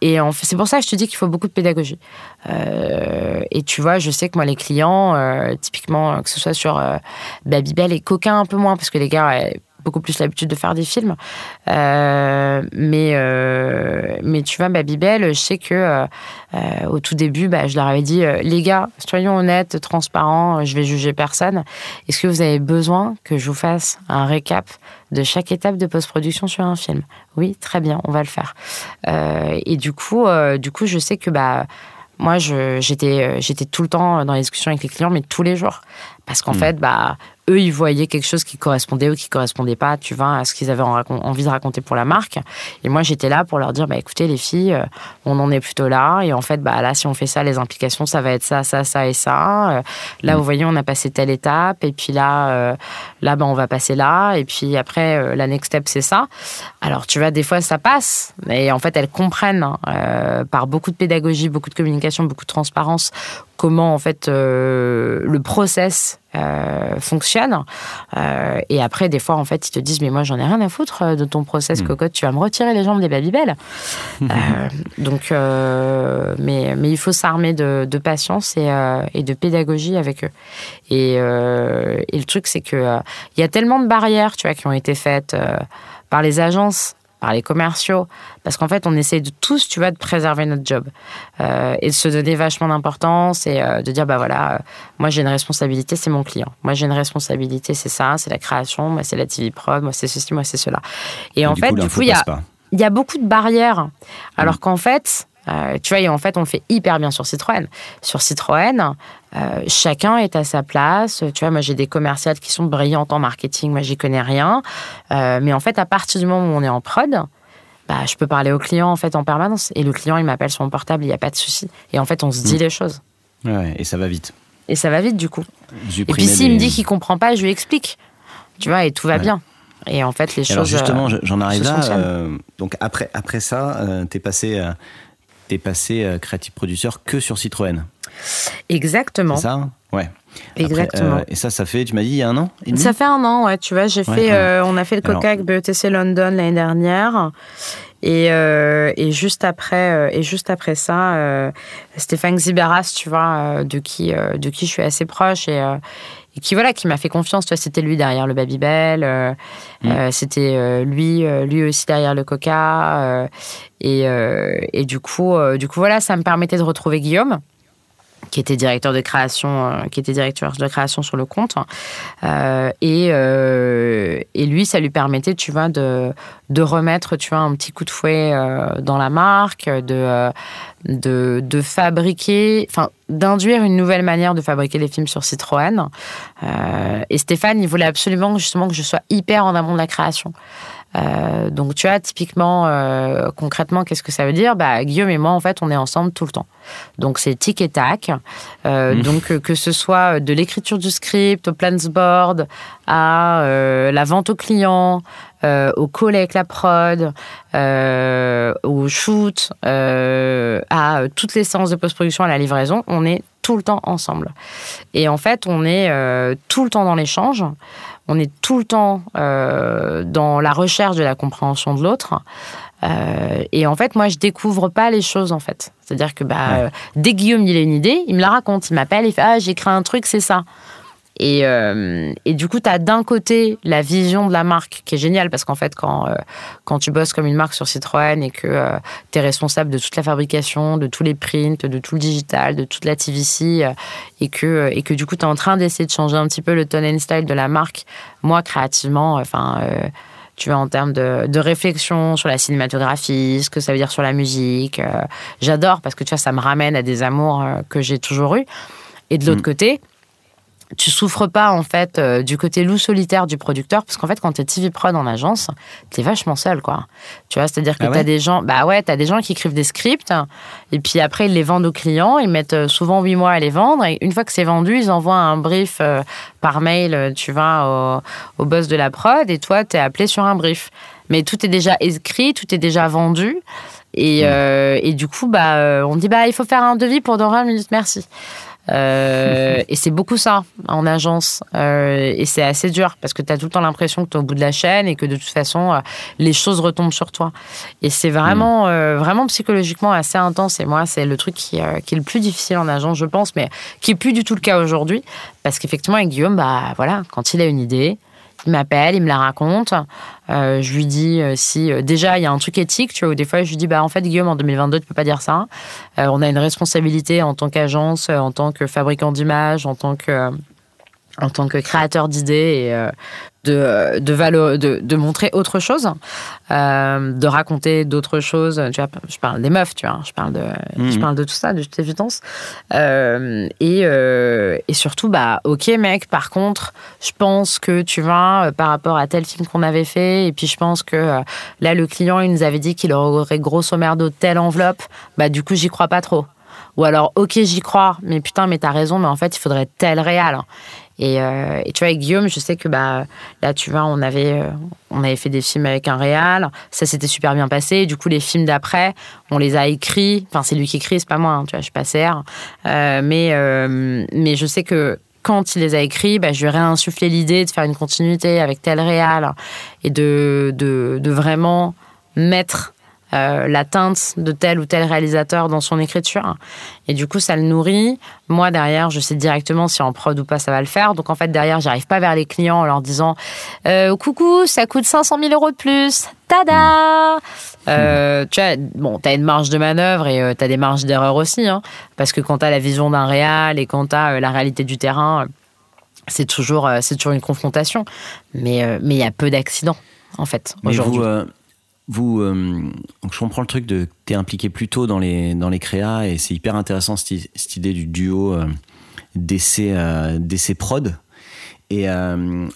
Et c'est pour ça que je te dis qu'il faut beaucoup de pédagogie. et tu vois, je sais que moi les clients, typiquement que ce soit sur Babybel et Coquin un peu moins, parce que les gars beaucoup plus l'habitude de faire des films. Euh, mais, euh, mais tu vois, Babybel, je sais que euh, au tout début, bah, je leur avais dit les gars, soyons honnêtes, transparents, je vais juger personne. Est-ce que vous avez besoin que je vous fasse un récap de chaque étape de post-production sur un film? Oui, très bien, on va le faire. et du coup, du coup, je sais que bah moi, j'étais, tout le temps dans les discussions avec les clients, mais tous les jours. Parce qu'en hmm. fait, bah, eux, ils voyaient quelque chose qui correspondait ou qui correspondait pas, tu vois, à ce qu'ils avaient envie de raconter pour la marque. Et moi, j'étais là pour leur dire, bah, écoutez, les filles, euh, on en est plutôt là. Et en fait, bah, là, si on fait ça, les implications, ça va être ça, ça, ça et ça. Euh, là, mm. vous voyez, on a passé telle étape. Et puis là, euh, là, bah, on va passer là. Et puis après, la next step, c'est ça. Alors, tu vois, des fois, ça passe. Mais en fait, elles comprennent par beaucoup de pédagogie, beaucoup de communication, beaucoup de transparence comment en fait le process euh, fonctionne. Euh, et après, des fois, en fait, ils te disent, mais moi, j'en ai rien à foutre euh, de ton process hmm. cocotte, tu vas me retirer les jambes des Babybel. donc, mais, mais il faut s'armer de, patience et, et, de pédagogie avec eux. Et, et le truc, c'est que il y a tellement de barrières, tu vois, qui ont été faites par les agences par les commerciaux, parce qu'en fait, on essaie de tous, tu vois, de préserver notre job euh, et de se donner vachement d'importance et euh, de dire, bah voilà, euh, moi j'ai une responsabilité, c'est mon client. Moi j'ai une responsabilité, c'est ça, c'est la création, moi c'est la TV prod, moi c'est ceci, moi c'est cela. Et, en fait, du coup, il y a, y a beaucoup de barrières, alors mm. qu'en fait, Euh, tu vois, et en fait, on le fait hyper bien sur Citroën. Sur Citroën, euh, chacun est à sa place. Tu vois, moi, j'ai des commerciales qui sont brillantes en marketing, moi, j'y connais rien. Euh, mais en fait, à partir du moment où on est en prod, bah, je peux parler au client en fait en permanence. Et le client, il m'appelle sur mon portable, il n'y a pas de souci. Et en fait, on se dit mmh. les choses. Ouais, et ça va vite. Et ça va vite, du coup. Et puis, s'il me dit qu'il comprend pas, je lui explique. Tu vois, et tout va bien. Et en fait, les choses. Alors justement, j'en arrive là. donc après, après ça, tu es passé t'es passé euh, créatif producteur que sur Citroën. Exactement. C'est ça hein? Ouais. Exactement. Euh, et ça, ça fait, tu m'as dit, il y a un an Ça fait un an, ouais. Tu vois, j'ai fait, euh, on a fait le Coca avec BETC London l'année dernière. Et, et, juste après, et juste après ça, Stéphane Ziberas, tu vois, de qui, de qui je suis assez proche et, et qui voilà qui m'a fait confiance toi c'était lui derrière le Babybel euh, mm. euh, c'était euh, lui lui aussi derrière le Coca et, et du coup du coup voilà ça me permettait de retrouver Guillaume qui était directeur de création, qui était directeur de création sur le compte. et, et lui, ça lui permettait, tu vois, de, de remettre, tu vois, un petit coup de fouet dans la marque, de, de, de fabriquer, enfin, d'induire une nouvelle manière de fabriquer les films sur Citroën. Euh, et Stéphane, il voulait absolument justement que je sois hyper en amont de la création. Euh, donc, tu vois, typiquement, euh, concrètement, qu'est-ce que ça veut dire? Bah, Guillaume et moi, en fait, on est ensemble tout le temps. Donc, c'est tic et tac. Mmh. Donc, que ce soit de l'écriture du script, au plans board, à la vente au client, euh, au call avec la prod, euh, au shoot, euh, à toutes les séances de post-production, à la livraison, on est tout le temps ensemble. Et en fait, on est tout le temps dans l'échange, on est tout le temps dans la recherche de la compréhension de l'autre. et en fait, moi, je découvre pas les choses, en fait. C'est-à-dire que bah, dès que Guillaume il a une idée, il me la raconte, il m'appelle, il fait Ah, j'ai créé un truc, c'est ça. Et, euh, et, du coup, tu as d'un côté la vision de la marque qui est géniale parce qu'en fait, quand, euh, quand tu bosses comme une marque sur Citroën et que euh, tu es responsable de toute la fabrication, de tous les prints, de tout le digital, de toute la TVC et, que, et que du coup, tu es en train d'essayer de changer un petit peu le tone and style de la marque, moi, créativement, enfin tu vois, en termes de, de, réflexion sur la cinématographie, ce que ça veut dire sur la musique. J'adore parce que tu vois, ça me ramène à des amours que j'ai toujours eus. Et de l'autre mm. côté, tu souffres pas en fait euh, du côté loup solitaire du producteur parce qu'en fait quand tu es TV prod en agence, tu es vachement seul quoi. Tu vois, c'est-à-dire que ah tu as des gens bah ouais, des gens qui écrivent des scripts et puis après ils les vendent aux clients, ils mettent euh, souvent huit mois à les vendre et une fois que c'est vendu, ils envoient un brief euh, par mail, tu vois au, au boss de la prod et toi tu es appelé sur un brief. Mais tout est déjà écrit, tout est déjà vendu et, mmh. et du coup bah on dit bah il faut faire un devis pour dans 20 minutes, merci. Euh, et c'est beaucoup ça en agence. Euh, et c'est assez dur parce que tu as tout le temps l'impression que tu es au bout de la chaîne et que de toute façon, euh, les choses retombent sur toi. Et c'est vraiment, mm. vraiment psychologiquement assez intense. Et moi, c'est le truc qui, qui, est le plus difficile en agence, je pense, mais qui est plus du tout le cas aujourd'hui. Parce qu'effectivement, avec Guillaume, bah, voilà, quand il a une idée, il m'appelle, il me la raconte. Euh, je lui dis euh, si euh, déjà il y a un truc éthique, tu vois, où des fois je lui dis bah en fait Guillaume en 2022 tu peux pas dire ça. on a une responsabilité en tant qu'agence, en tant que fabricant d'images, en tant que en tant que créateur d'idées et de, de, de, de, montrer autre chose, euh, de raconter d'autres choses. Tu vois, je parle des meufs, tu vois, je parle de, je mhm. parle de tout ça, de toute évidence. Euh, et, euh, et surtout, bah, ok, mec, par contre, je pense que, tu vois, par rapport à tel film qu'on avait fait, et puis je pense que là, le client, il nous avait dit qu'il aurait grosso merdo telle enveloppe, bah, du coup, j'y crois pas trop. Ou alors, ok, j'y crois, mais putain, mais t'as raison, mais en fait, il faudrait tel réal. Euh, et, tu vois, avec Guillaume, je sais que bah, là, tu vois, on avait, euh, on avait fait des films avec un réal, ça s'était super bien passé. du coup, les films d'après, on les a écrits. Enfin, c'est lui qui écrit, c'est pas moi, hein, tu vois, je suis pas serre. Euh, mais, mais je sais que quand il les a écrits, bah, je lui ai réinsufflé l'idée de faire une continuité avec tel réal et de, de vraiment mettre euh, la teinte de tel ou tel réalisateur dans son écriture. Et du coup, ça le nourrit. Moi, derrière, je sais directement si en prod ou pas ça va le faire. Donc, en fait, derrière, j'arrive pas vers les clients en leur disant euh, Coucou, ça coûte 500 000 euros de plus. Tada euh, Tu as, bon, as une marge de manœuvre et tu as des marges d'erreur aussi. Hein. parce que quand tu as la vision d'un réal et quand tu as la réalité du terrain, c'est toujours, c'est toujours une confrontation. Mais il y a peu d'accidents, en fait, aujourd'hui. Vous, je comprends le truc de t'es impliqué plus tôt dans les dans les créas et c'est hyper intéressant cette, idée du duo d'essai d'essai prod. Et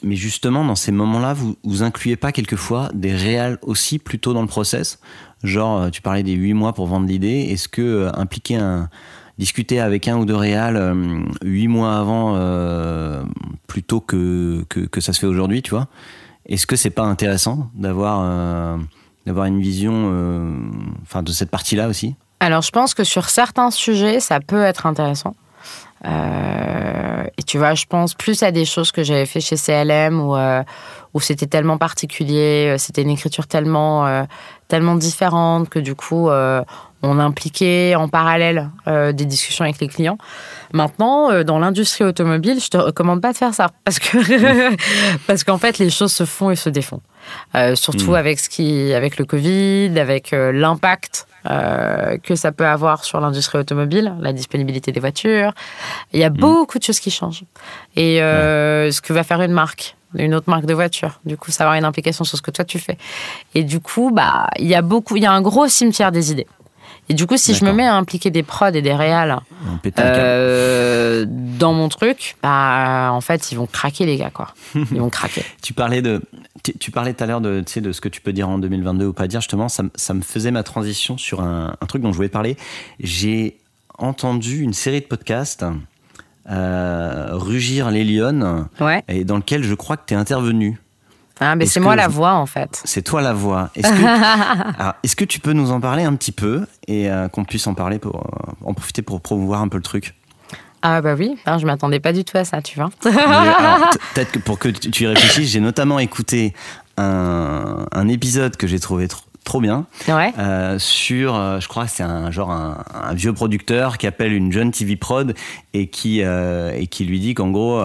mais justement dans ces moments-là, vous vous incluez pas quelquefois des réals aussi plutôt dans le process? Genre, tu parlais des huit mois pour vendre l'idée. Est-ce que impliquer un discuter avec un ou deux réals euh, huit mois avant, euh, plutôt que, que, ça se fait aujourd'hui, tu vois? Est-ce que c'est pas intéressant d'avoir euh, d'avoir une vision, enfin, de cette partie-là aussi Alors, je pense que sur certains sujets, ça peut être intéressant. et tu vois, je pense plus à des choses que j'avais fait chez CLM où, où c'était tellement particulier, c'était une écriture tellement, tellement différente que du coup, on impliquait en parallèle euh, des discussions avec les clients. Maintenant, euh, dans l'industrie automobile, je te recommande pas de faire ça parce que parce qu'en fait, les choses se font et se défont. Euh, surtout hmm. avec ce qui, avec le Covid, avec l'impact que ça peut avoir sur l'industrie automobile, la disponibilité des voitures. Il y a hmm. beaucoup de choses qui changent. Et ce que va faire une marque, une autre marque de voiture. Du coup, ça va avoir une implication sur ce que toi tu fais. Et du coup, bah, il y a beaucoup, il y a un gros cimetière des idées. Et du coup, si je me mets à impliquer des prods et des réals euh, dans mon truc, bah, en fait, ils vont craquer, les gars, quoi. Ils vont craquer. tu parlais de, tu parlais tout à l'heure de, de ce que tu peux dire en 2022 ou pas dire. Justement, ça, ça me faisait ma transition sur un, truc dont je voulais parler. J'ai entendu une série de podcasts. Euh, Rugir les Lyonnes, ouais. et dans lequel je crois que tu es intervenu. Ah, mais c'est moi la voix en fait. C'est toi la voix. Est-ce que, est que, tu peux nous en parler un petit peu et euh, qu'on puisse en parler pour euh, en profiter pour promouvoir un peu le truc? Ah bah oui, je m'attendais pas du tout à ça, tu vois. Peut-être que pour que tu y réfléchisses, j'ai notamment écouté un, un épisode que j'ai trouvé trop, trop bien. Euh, sur, euh, je crois que c'est un genre un, vieux producteur qui appelle une jeune TV prod et qui euh, et qui lui dit qu'en gros,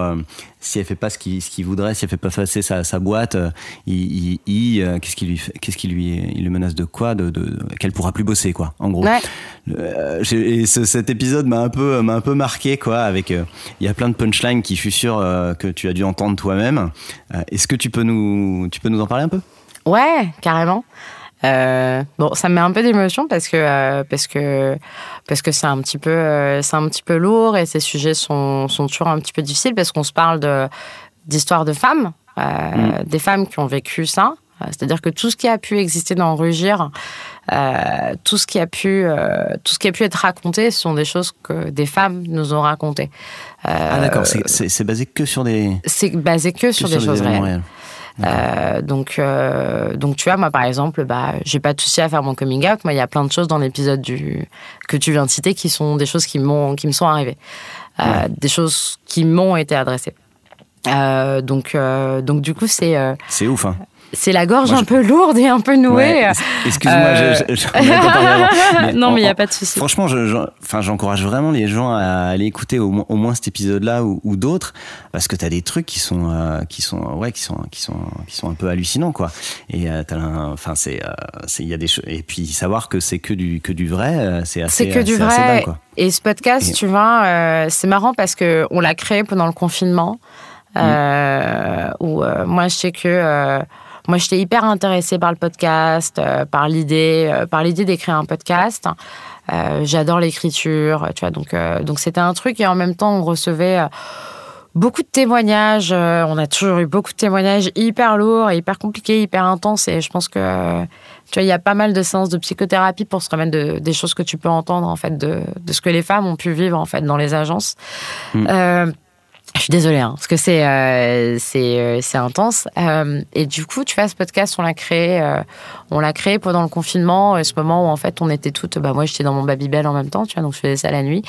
si elle fait pas ce qu'il ce qu'il voudrait, si elle fait pas passer sa, sa boîte, il, il, qu'est-ce qu'il lui qu'est-ce qu'il lui il le menace de quoi, de, de qu'elle pourra plus bosser quoi. En gros. et cet épisode m'a un peu m'a un peu marqué quoi. Avec il y a plein de punchlines qui je suis sûr que tu as dû entendre toi-même. Est-ce que tu peux nous tu peux nous en parler un peu? Ouais, carrément. Euh, bon, ça me met un peu d'émotion parce que euh, parce que parce que c'est un petit peu euh, c'est un petit peu lourd et ces sujets sont, sont toujours un petit peu difficiles parce qu'on se parle de d'histoires de femmes, mm. des femmes qui ont vécu ça. C'est-à-dire que tout ce qui a pu exister dans Rugir, tout ce qui a pu tout ce qui a pu être raconté, ce sont des choses que des femmes nous ont racontées. ah d'accord, c'est basé que sur des. C'est basé que, sur, des, choses réelles. Euh, donc, euh, donc tu vois, moi par exemple, bah, j'ai pas de souci à faire mon coming out. Moi, il y a plein de choses dans l'épisode du que tu viens de citer qui sont des choses qui m'ont, qui me sont arrivées, euh, des choses qui m'ont été adressées. donc, donc du coup, c'est. c'est ouf, hein c'est la gorge un peu lourde et un peu nouée. Excuse-moi, je, non, mais il n'y a pas de souci. Franchement, j'encourage vraiment les gens à aller écouter au, moins cet épisode-là ou, d'autres, parce que tu as des trucs qui sont, euh, qui sont, ouais, qui sont, qui sont, qui sont un peu hallucinants, quoi. Et euh, enfin, c'est, euh, il y a des et puis savoir que c'est que du, que du vrai, c'est assez. C'est que du vrai. Et ce podcast, tu vois, c'est marrant parce que on l'a créé pendant le confinement. Mm. où moi je sais que moi, j'étais hyper intéressée par le podcast, euh, par l'idée, euh, par l'idée d'écrire un podcast. Euh, j'adore l'écriture, tu vois. Donc, donc c'était un truc et en même temps, on recevait beaucoup de témoignages. on a toujours eu beaucoup de témoignages hyper lourds, hyper compliqués, hyper intenses. Et je pense que tu vois, il y a pas mal de séances de psychothérapie pour se remettre de, des choses que tu peux entendre en fait de, de, ce que les femmes ont pu vivre en fait dans les agences. Mm. Je suis désolée, hein, parce que c'est euh, c'est euh, c'est intense. Euh, et du coup, tu vois, ce podcast, on l'a créé, on l'a créé pendant le confinement, ce moment où en fait on était toutes. Bah moi, j'étais dans mon Babybel en même temps, tu vois, donc je faisais ça la nuit.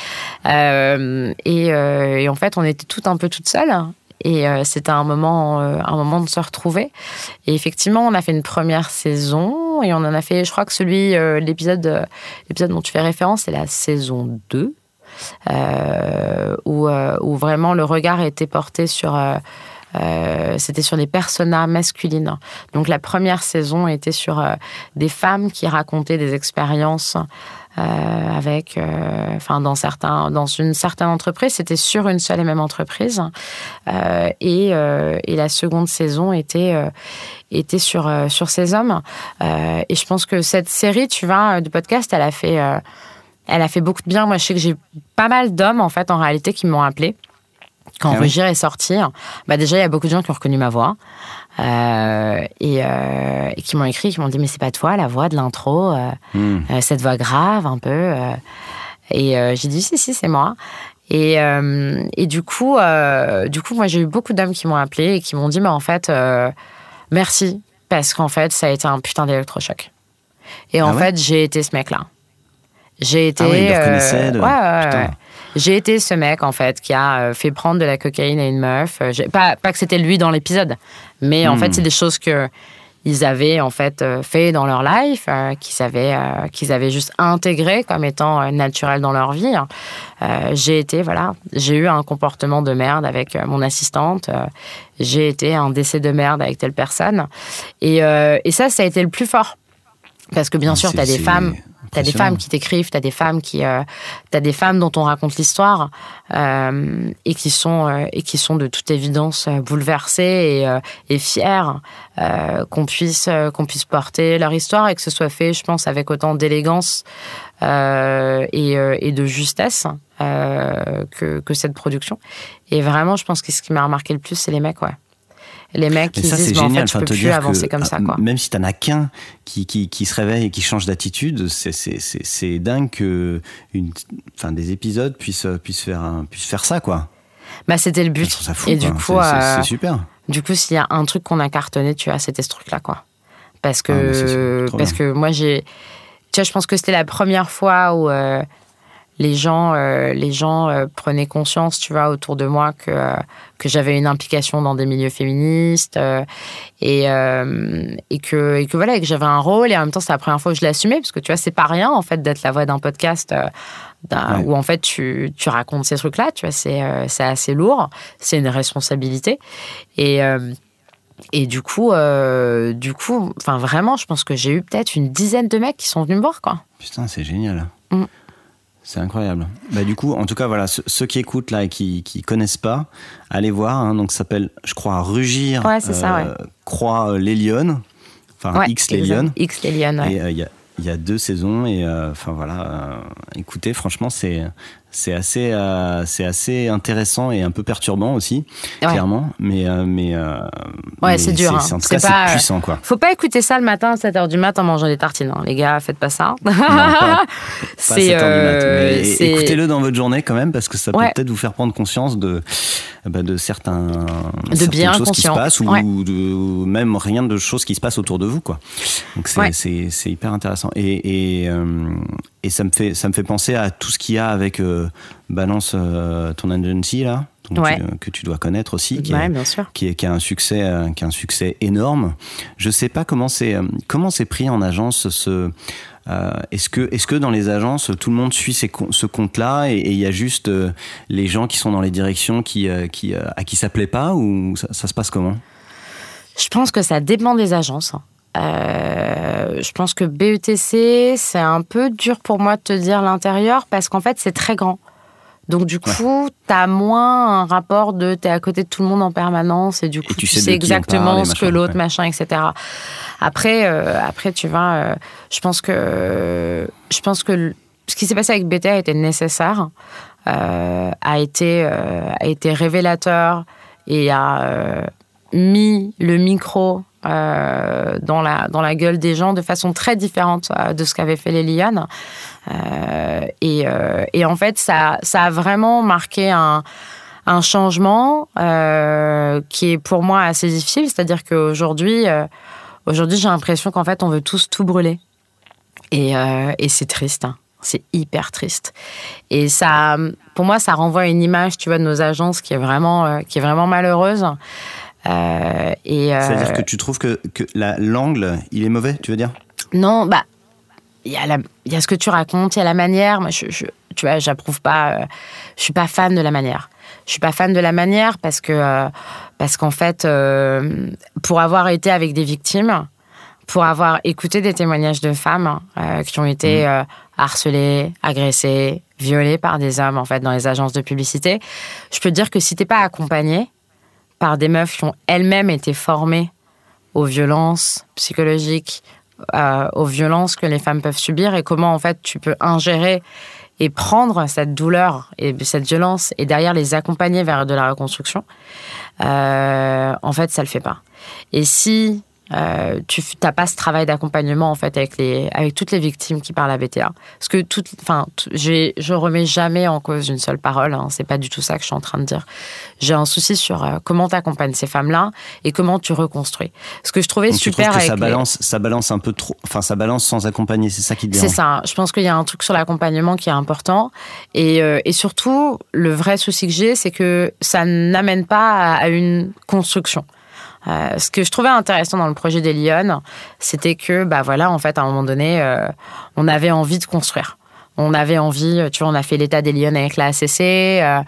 Et, et, en fait, on était toutes un peu toutes seules. Et c'était un moment, un moment de se retrouver. Et effectivement, on a fait une première saison et on en a fait, je crois que celui, l'épisode, l'épisode dont tu fais référence, c'est la saison 2. Euh, où, euh, où, vraiment le regard était porté sur... Euh, c'était sur des personnages masculines. Donc la première saison était sur des femmes qui racontaient des expériences avec, enfin dans une certaine entreprise, c'était sur une seule et même entreprise, et, la seconde saison était sur ces hommes. et je pense que cette série, tu vois, de podcast, elle a fait elle a fait beaucoup de bien. Moi, je sais que j'ai pas mal d'hommes, en fait, en réalité, qui m'ont appelé. Quand ah Rugir est sorti, bah déjà, il y a beaucoup de gens qui ont reconnu ma voix. Euh, euh, et, qui m'ont écrit, qui m'ont dit, mais c'est pas toi, la voix de l'intro, euh, hmm. cette voix grave, un peu. et j'ai dit, si, si, c'est moi. Et, et, du coup, du coup, moi, j'ai eu beaucoup d'hommes qui m'ont appelé et qui m'ont dit, mais en fait, merci, parce qu'en fait, ça a été un putain d'électrochoc. Et en ah fait, j'ai été ce mec-là. J'ai été. Ah J'ai été ce mec, en fait, qui a euh, fait prendre de la cocaïne à une meuf. Euh, pas, pas que c'était lui dans l'épisode, mais en fait, hmm. c'est des choses que ils avaient en fait fait dans leur life, qu'ils avaient, qu'ils avaient juste intégré comme étant naturel dans leur vie. j'ai été, voilà, j'ai eu un comportement de merde avec mon assistante, j'ai été un décès de merde avec telle personne. Et, et ça, ça a été le plus fort. Parce que bien ah, sûr, tu as des femmes T'as des femmes qui t'écrivent, t'as des femmes qui, euh, as des femmes dont on raconte l'histoire euh, et qui sont euh, et qui sont de toute évidence euh, bouleversées et, et fières qu'on puisse qu'on puisse porter leur histoire et que ce soit fait, je pense, avec autant d'élégance et, et, de justesse que, que cette production. Et vraiment, je pense que ce qui m'a remarqué le plus, c'est les mecs, ouais les mecs qui ça, disent, génial. en fait, je peux plus avancer comme ça. Quoi. Même si t'en as qu'un qui, qui, qui, se réveille et qui change d'attitude, c'est dingue que une, enfin, des épisodes puissent, puissent, faire, puissent faire ça, quoi. Bah, c'était le but. Fou, et du coup, c'est euh, super. Du coup, s'il y a un truc qu'on a cartonné, tu vois, c'était ce truc-là, quoi. Parce que, ah, parce que moi, j'ai. Tu vois, je pense que c'était la première fois où. Euh, les gens, euh, les gens euh, prenaient conscience, tu vois, autour de moi que, euh, que j'avais une implication dans des milieux féministes et, et, que, et que voilà, que j'avais un rôle. Et en même temps, c'est la première fois que je l'assumais parce que tu vois, c'est pas rien en fait d'être la voix d'un podcast où en fait tu, tu racontes ces trucs-là. Tu vois, c'est c'est assez lourd, c'est une responsabilité et et du coup, du coup, enfin vraiment, je pense que j'ai eu peut-être une dizaine de mecs qui sont venus me voir, quoi. Putain, c'est génial. Mm. C'est incroyable. Bah, du coup, en tout cas, voilà, ceux, qui écoutent là et qui qui connaissent pas, allez voir. Hein, donc, ça s'appelle, je crois, Rugir. Ouais, c'est ça, ouais. Euh, croix euh, les Lyonnes. Enfin, X les Lyonnes. X les Lyonnes, ouais. Et euh, il y a il y a deux saisons et enfin voilà écoutez franchement c'est c'est assez, euh, c'est assez intéressant et un peu perturbant aussi, clairement. Mais, euh, mais, euh, ouais, c'est dur. C'est, hein. pas, puissant, quoi. Faut pas écouter ça le matin à 7h du matin en mangeant des tartines. Hein. Les gars, faites pas ça. c'est, écoutez-le dans votre journée quand même, parce que ça peut peut-être vous faire prendre conscience de, bah, de certains, de bien choses qui se passent ou, de, même rien de choses qui se passent autour de vous, quoi. Donc c'est, c'est, hyper intéressant. Et, et, et ça me fait ça me fait penser à tout ce qu'il y a avec euh, Balance euh, ton agency là que tu dois connaître aussi qui, bien sûr. qui, qui, a un succès euh, qui a un succès énorme je sais pas comment c'est comment c'est pris en agence ce est-ce que, est que dans les agences, tout le monde suit ce compte-là et il y a juste les gens qui sont dans les directions qui, qui, à qui ça plaît pas ou ça, ça se passe comment? Je pense que ça dépend des agences. Hein. Euh, je pense que BETC, c'est un peu dur pour moi de te dire l'intérieur parce qu'en fait, c'est très grand. Donc du coup, tu as moins un rapport de tu es à côté de tout le monde en permanence et du coup tu, sais, exactement ce que l'autre machin etc. Après euh, après tu vois euh, je pense que je pense que ce qui s'est passé avec BT a été nécessaire a été a été révélateur et a mis le micro euh, dans, la, dans la gueule des gens de façon très différente euh, de ce qu'avaient fait les Liliane. Euh, et, et, en fait, ça, ça a vraiment marqué un, un changement qui est pour moi assez difficile. C'est-à-dire qu'aujourd'hui, aujourd'hui, j'ai l'impression qu'en fait, on veut tous tout brûler. Et, et c'est triste. Hein. C'est hyper triste. Et ça, pour moi, ça renvoie une image, tu vois, de nos agences qui est vraiment, qui est vraiment malheureuse. Euh, et, euh, C'est-à-dire que tu trouves que, que l'angle, il est mauvais, tu veux dire? Non, bah, il y, a y a ce que tu racontes, il y a la manière. Moi, je, tu vois, j'approuve pas. Euh, je suis pas fan de la manière. Je suis pas fan de la manière parce que parce qu'en fait, pour avoir été avec des victimes, pour avoir écouté des témoignages de femmes qui ont été mmh. harcelées, agressées, violées par des hommes en fait dans les agences de publicité. Je peux dire que si t'es pas accompagné par des meufs qui ont elles-mêmes été formées aux violences psychologiques, euh, aux violences que les femmes peuvent subir et comment en fait tu peux ingérer et prendre cette douleur et cette violence et derrière les accompagner vers de la reconstruction, euh, en fait ça le fait pas. Et si euh, tu n'as pas ce travail d'accompagnement en fait avec les avec toutes les victimes qui parlent à BTA parce que toute enfin je remets jamais en cause une seule parole hein, c'est pas du tout ça que je suis en train de dire. J'ai un souci sur euh, comment tu accompagnes ces femmes là et comment tu reconstruis. Ce que je trouvais super tu que ça balance ça balance un peu trop enfin ça balance sans accompagner c'est ça qui te c'est ça. Je pense qu'il y a un truc sur l'accompagnement qui est important. Et, euh, et surtout le vrai souci que j'ai c'est que ça n'amène pas à une construction euh, ce que je trouvais intéressant dans le projet des Lyon, c'était que, bah voilà, en fait, à un moment donné, euh, on avait envie de construire. On avait envie, tu vois, on a fait l'état des Lyon avec la ACC. Euh,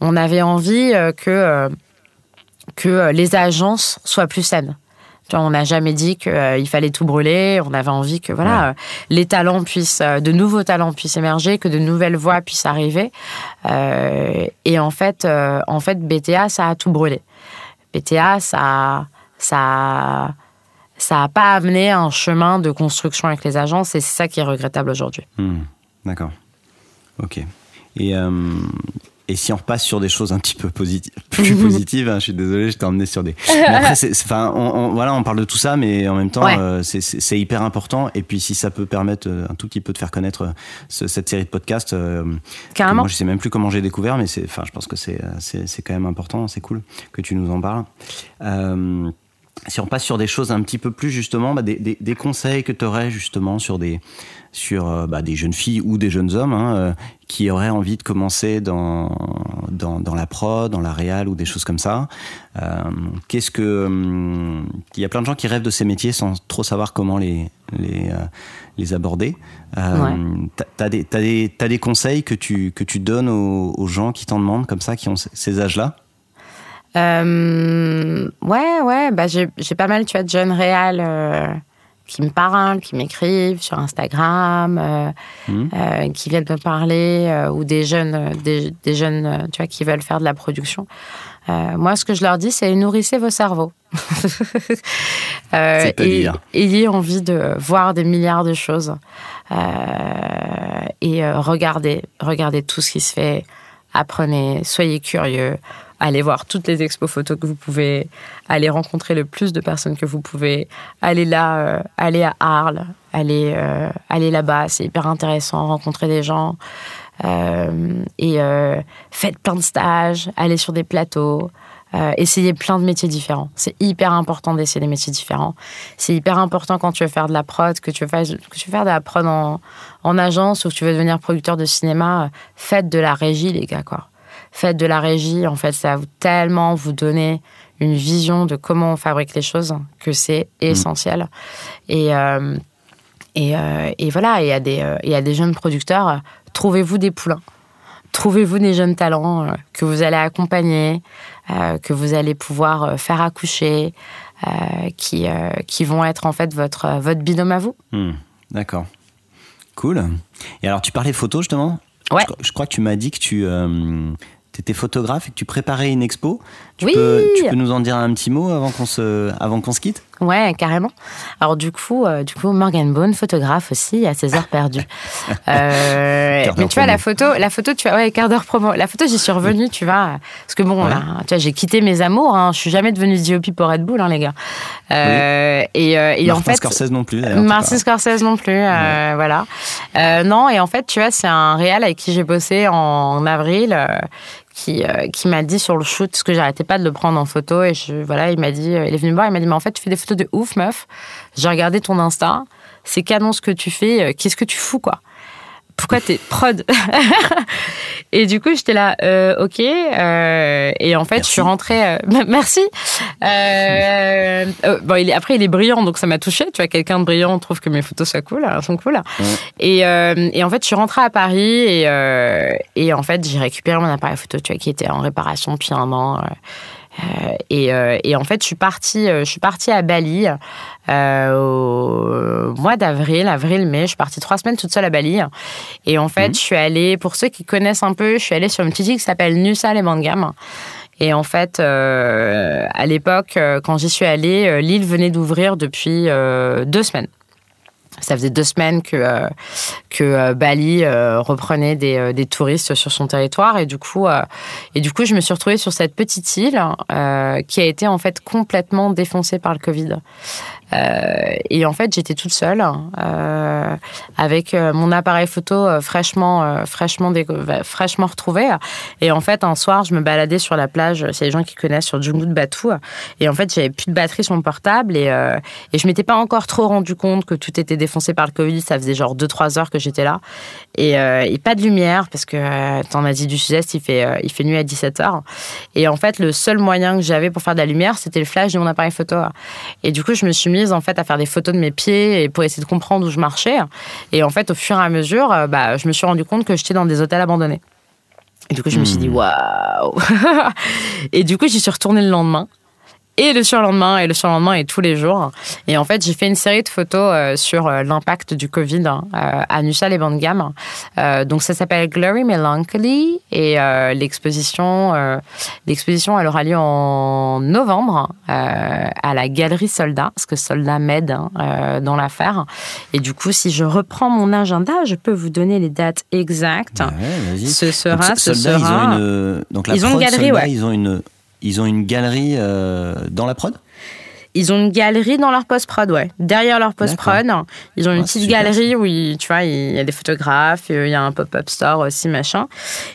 on avait envie que, que les agences soient plus saines. Tu vois, on n'a jamais dit qu'il fallait tout brûler. On avait envie que voilà, les talents puissent, de nouveaux talents puissent émerger, que de nouvelles voix puissent arriver. et en fait, en fait, BTA, ça a tout brûlé. PTA, ça, ça, ça n'a pas amené un chemin de construction avec les agences et c'est ça qui est regrettable aujourd'hui. Hmm, d'accord. Ok. Et euh, et si on repasse sur des choses un petit peu positives, plus positives, hein, je suis désolé, je t'ai emmené sur des. Mais après, enfin, on, voilà, on parle de tout ça, mais en même temps, euh, c'est hyper important. Et puis, si ça peut permettre euh, un tout petit peu de faire connaître euh, cette série de podcasts, Carrément. Moi, je sais même plus comment j'ai découvert, mais c'est, enfin, je pense que c'est, c'est, quand même important. C'est cool que tu nous en parles. si on passe sur des choses un petit peu plus justement, bah, des, des, des, conseils que tu aurais justement sur des sur euh, bah, des jeunes filles ou des jeunes hommes hein, euh, qui auraient envie de commencer dans, dans, dans, la prod, dans la réal ou des choses comme ça. Euh, qu'est-ce que hum, il y a plein de gens qui rêvent de ces métiers sans trop savoir comment les les, les aborder. Euh, T'as des, as des, conseils que tu, que tu donnes aux, gens qui t'en demandent comme ça, qui ont ces âges-là? Euh, Ouais, ouais, bah j'ai pas mal, tu vois, de jeunes réals qui me parlent, qui m'écrivent sur Instagram, euh, mmh. euh, qui viennent me parler, euh, ou des jeunes, des, jeunes, tu vois, qui veulent faire de la production. moi, ce que je leur dis, c'est nourrissez vos cerveaux. et, ayez envie de voir des milliards de choses et regardez, regardez tout ce qui se fait. Apprenez, soyez curieux, allez voir toutes les expos photos que vous pouvez, allez rencontrer le plus de personnes que vous pouvez, allez là, euh, allez à Arles, allez, euh, là-bas, c'est hyper intéressant, rencontrer des gens. Euh, et faites plein de stages, allez sur des plateaux, essayez plein de métiers différents. C'est hyper important d'essayer des métiers différents. C'est hyper important quand tu veux faire de la prod, que tu veux faire, que tu veux faire de la prod en, en agence ou que tu veux devenir producteur de cinéma, faites de la régie, les gars, quoi faites de la régie, en fait, ça va tellement vous donner une vision de comment on fabrique les choses que c'est mm. essentiel. Et, euh, euh, et, voilà, il y, a des, euh, y a des jeunes producteurs, trouvez-vous des poulains. Trouvez-vous des jeunes talents que vous allez accompagner, que vous allez pouvoir faire accoucher, qui, qui vont être en fait votre, votre binôme à vous. Mm. D'accord. Cool. Et alors, tu parlais photo justement? Ouais. Je, crois que tu m'as dit que tu, tu étais photographe et que tu préparais une expo. Tu, oui. peux, tu peux nous en dire un petit mot avant qu'on se, avant qu'on se quitte? Ouais, carrément. Alors du coup, euh, du coup, Morgan Bone, photographe aussi, à ses heures perdues. euh, mais tu vois la photo, la photo, tu vois, ouais, quart d'heure promo. La photo, j'y suis revenue, tu vois, parce que bon, là, tu vois, j'ai quitté mes amours. Hein, je suis jamais devenue DOP pour Red Bull, hein, les gars. Euh, et, euh, et en fait, Scorsese non plus. Martin Scorsese non plus, voilà. non, et en fait, tu vois, c'est un réal avec qui j'ai bossé en, en avril, qui, euh, qui m'a dit sur le shoot, parce que j'arrêtais pas de le prendre en photo, et je, voilà, il m'a dit, euh, il est venu me voir, il m'a dit, mais en fait, tu fais des photos de ouf, meuf. J'ai regardé ton Insta, c'est canon ce que tu fais, euh, qu'est-ce que tu fous, quoi? Pourquoi t'es prod Et du coup, j'étais là, euh, ok. Euh, et en fait, je suis rentrée. Euh, merci. Bon, il est, après, il est brillant, donc ça m'a touché. Tu vois, quelqu'un de brillant trouve que mes photos sont cool, sont cool. Et, et, en fait, je suis rentrée à Paris et, et en fait, j'ai récupéré mon appareil photo, tu vois, qui était en réparation depuis un an. Et, et, en fait, je suis partie, je suis partie à Bali au mois d'avril, avril-mai. Je suis partie trois semaines toute seule à Bali. Et en fait, mhm. je suis allée, pour ceux qui connaissent un peu, je suis allée sur une petite île qui s'appelle Nusa Lembangam. Et en fait, euh, à l'époque, euh, quand j'y suis allée, euh, l'île venait d'ouvrir depuis deux semaines. Ça faisait deux semaines que, que Bali reprenait des, des, touristes sur son territoire et du coup et du coup je me suis retrouvée sur cette petite île qui a été en fait complètement défoncée par le Covid. Euh, et en fait, j'étais toute seule euh, avec euh, mon appareil photo fraîchement, fraîchement, fraîchement retrouvé. Et en fait, un soir, je me baladais sur la plage. C'est les gens qui connaissent sur Djungu de Batou. Et en fait, j'avais plus de batterie sur mon portable et, et je m'étais pas encore trop rendu compte que tout était défoncé par le Covid. Ça faisait genre 2-3 heures que j'étais là et, et, pas de lumière parce que en Asie du Sud-Est, il fait, il fait nuit à 17 h Et en fait, le seul moyen que j'avais pour faire de la lumière, c'était le flash de mon appareil photo. Et du coup, je me suis mise en fait à faire des photos de mes pieds et pour essayer de comprendre où je marchais. Et en fait, au fur et à mesure, euh, bah, je me suis rendu compte que j'étais dans des hôtels abandonnés. Et du coup, je me suis dit, hmm. waouh Et du coup, j'y suis retournée le lendemain et le surlendemain et le surlendemain et tous les jours. Et en fait, j'ai fait une série de photos euh, sur euh, l'impact du Covid hein, euh, à Nussal et Bangam. donc ça s'appelle Glory Melancholy et l'exposition l'exposition elle aura lieu en novembre à la galerie Soldat parce que Soldat m'aide hein, dans l'affaire. Et du coup, si je reprends mon agenda, je peux vous donner les dates exactes. ce sera, ce sera. Ils ont une, donc la ils ont une galerie, ouais. Ils ont une ils ont une galerie euh, dans la prod? Ils ont une galerie dans leur post-prod, ouais. Derrière leur post-prod, ils ont une petite galerie où, tu vois, il y a des photographes, il y a un pop-up store aussi, machin.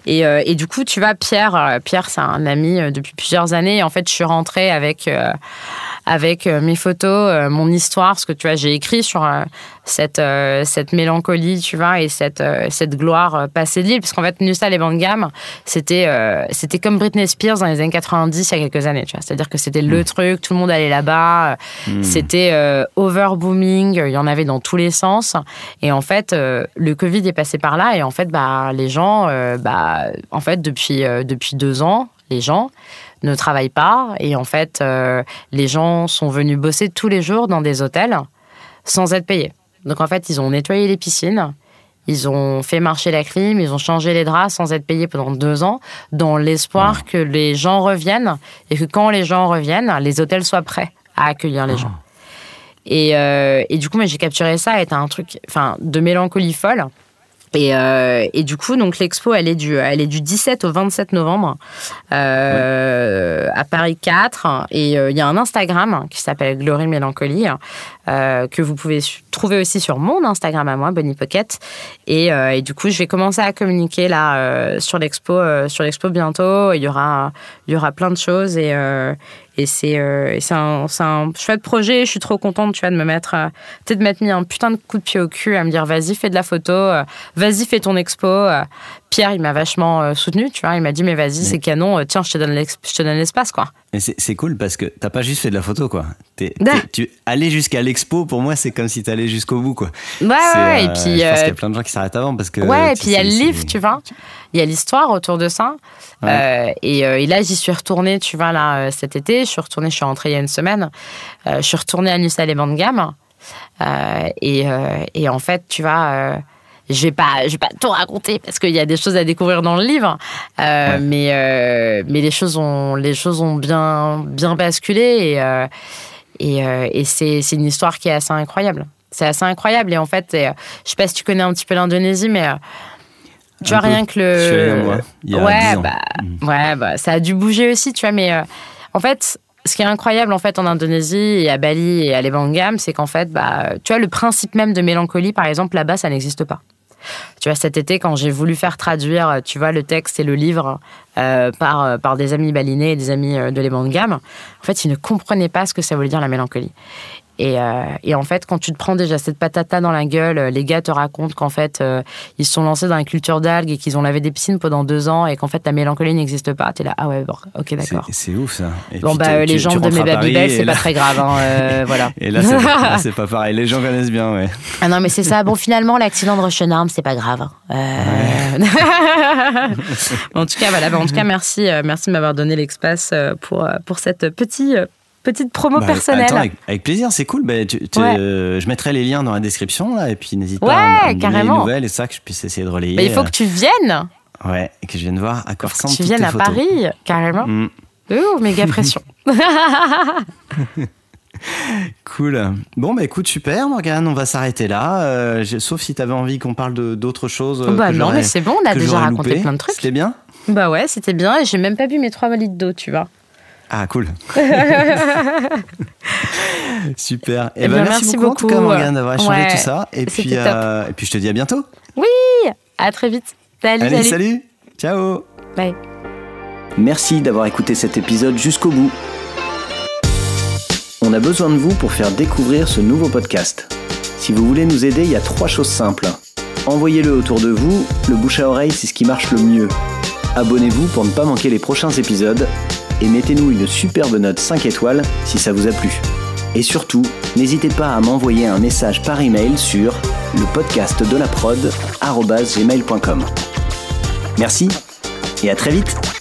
Et, euh, et, du coup, tu vois, Pierre, euh, Pierre, c'est un ami depuis plusieurs années. Et en fait, je suis rentrée avec, avec mes photos, mon histoire, ce que tu vois, j'ai écrit sur cette, euh, cette mélancolie, tu vois, et cette, euh, cette gloire euh, passée de l'île. Parce qu'en fait, Nusa, les bandes gamme, c'était c'était comme Britney Spears dans les années 90, il y a quelques années, tu vois. C'est-à-dire que c'était le mm. truc, tout le monde allait là-bas. Mm. C'était overbooming, il y en avait dans tous les sens. Et en fait, le Covid est passé par là. Et en fait, bah, les gens, bah, en fait, depuis, depuis deux ans, les gens ne travaillent pas. Et en fait, les gens sont venus bosser tous les jours dans des hôtels sans être payés. Donc en fait, ils ont nettoyé les piscines, ils ont fait marcher la clim, ils ont changé les draps sans être payés pendant deux ans, dans l'espoir que les gens reviennent et que quand les gens reviennent, les hôtels soient prêts à accueillir les gens. Et, euh, et, du coup, moi, j'ai capturé ça, et un truc enfin, de mélancolie folle. Et, euh, et, du coup, donc l'expo, elle est du, elle est du 17 au 27 novembre euh, à Paris 4. Et il y a un Instagram qui s'appelle Glory Mélancolie que vous pouvez trouver aussi sur mon Instagram à moi, Bonnie Pocket. Et, et du coup, je vais commencer à communiquer là sur l'expo, sur l'expo bientôt. Il y aura, il y aura plein de choses et et c'est euh, un, un, chouette projet. Je suis trop contente, tu vois, de me mettre, euh, peut-être m'être mis un putain de coup de pied au cul à me dire vas-y, fais de la photo, euh, vas-y, fais ton expo. Pierre, il m'a vachement soutenu, tu vois. Il m'a dit mais vas-y, c'est canon, tiens, je te donne l'espace, quoi. Et c'est cool parce que t'as pas juste fait de la photo, quoi. tu aller jusqu'à l'expo, pour moi, c'est comme si t'allais jusqu'au bout, quoi. Ouais, ouais, et puis. Je pense qu'il y a plein de gens qui s'arrêtent avant parce que. Ouais, et puis il y a le livre, tu vois. Il y a l'histoire autour de ça. Euh, et, euh, et, là, j'y suis retournée, tu vois, là, euh, cet été. Je suis retournée, je suis rentrée il y a une semaine. je suis retournée à Nusa les de gamme. Et, en fait, tu vois je vais pas je vais pas tout raconter parce qu'il y a des choses à découvrir dans le livre mais mais les choses ont les choses ont bien bien basculé et et, et c'est c'est une histoire qui est assez incroyable c'est assez incroyable et en fait je sais pas si tu connais un petit peu l'Indonésie mais tu vois, rien que le. Il y a ouais, bah, mm. ouais, bah, ça a dû bouger aussi, tu vois, mais euh, en fait, ce qui est incroyable en fait en Indonésie et à Bali et à Lebangam, c'est qu'en fait, bah, tu vois, le principe même de mélancolie, par exemple, là-bas, ça n'existe pas. Tu vois, cet été, quand j'ai voulu faire traduire, tu vois, le texte et le livre euh, par, euh, par des amis balinais et des amis de Lebangam, en fait, ils ne comprenaient pas ce que ça voulait dire la mélancolie. Euh, et, en fait, quand tu te prends déjà cette patata dans la gueule, euh, les gars te racontent qu'en fait, euh, ils se sont lancés dans la culture d'algues et qu'ils ont lavé des piscines pendant deux ans et qu'en fait, ta mélancolie n'existe pas. T'es là, ah ouais, bon, ok, d'accord. C'est ouf ça. bon, bah, les gens de mes Babybel, c'est pas très grave. Hein, voilà. Et là, c'est pas pareil. Les gens connaissent bien, ouais. Ah non, mais c'est ça. Bon, finalement, l'accident de Rochonarm, c'est pas grave. Hein. en tout cas, voilà. En tout cas, merci, merci de m'avoir donné l'espace pour, pour cette petite petite promo bah, personnelle. avec, plaisir, c'est cool. Bah, je mettrai les liens dans la description là, et puis n'hésite pas à me donner les nouvelles et ça que je puisse essayer de relayer. il faut que tu viennes. Ouais, et que je vienne voir à quoi ressemble. Que tu viennes à Paris, carrément. Mm. Oh, méga pression. cool. Bon, bah écoute, super, Morgane, on va s'arrêter là. Euh, sauf si tu avais envie qu'on parle d'autres choses. Bah non, mais c'est bon, on a déjà raconté plein de trucs. C'était bien? Bah ouais, c'était bien et j'ai même pas bu mes trois litres d'eau, tu vois. Ah, cool. Super. Et eh, eh ben, merci, beaucoup, d'avoir échangé tout ça. Et puis, euh, et puis, je te dis à bientôt. Oui, à très vite. Salut, Allez, salut. Ciao. Bye. Merci d'avoir écouté cet épisode jusqu'au bout. On a besoin de vous pour faire découvrir ce nouveau podcast. Si vous voulez nous aider, il y a trois choses simples. Envoyez-le autour de vous, le bouche à oreille c'est ce qui marche le mieux. Abonnez-vous pour ne pas manquer les prochains épisodes et mettez-nous une superbe note 5 étoiles si ça vous a plu. Et surtout, n'hésitez pas à m'envoyer un message par email sur le podcast de la prod Merci et à très vite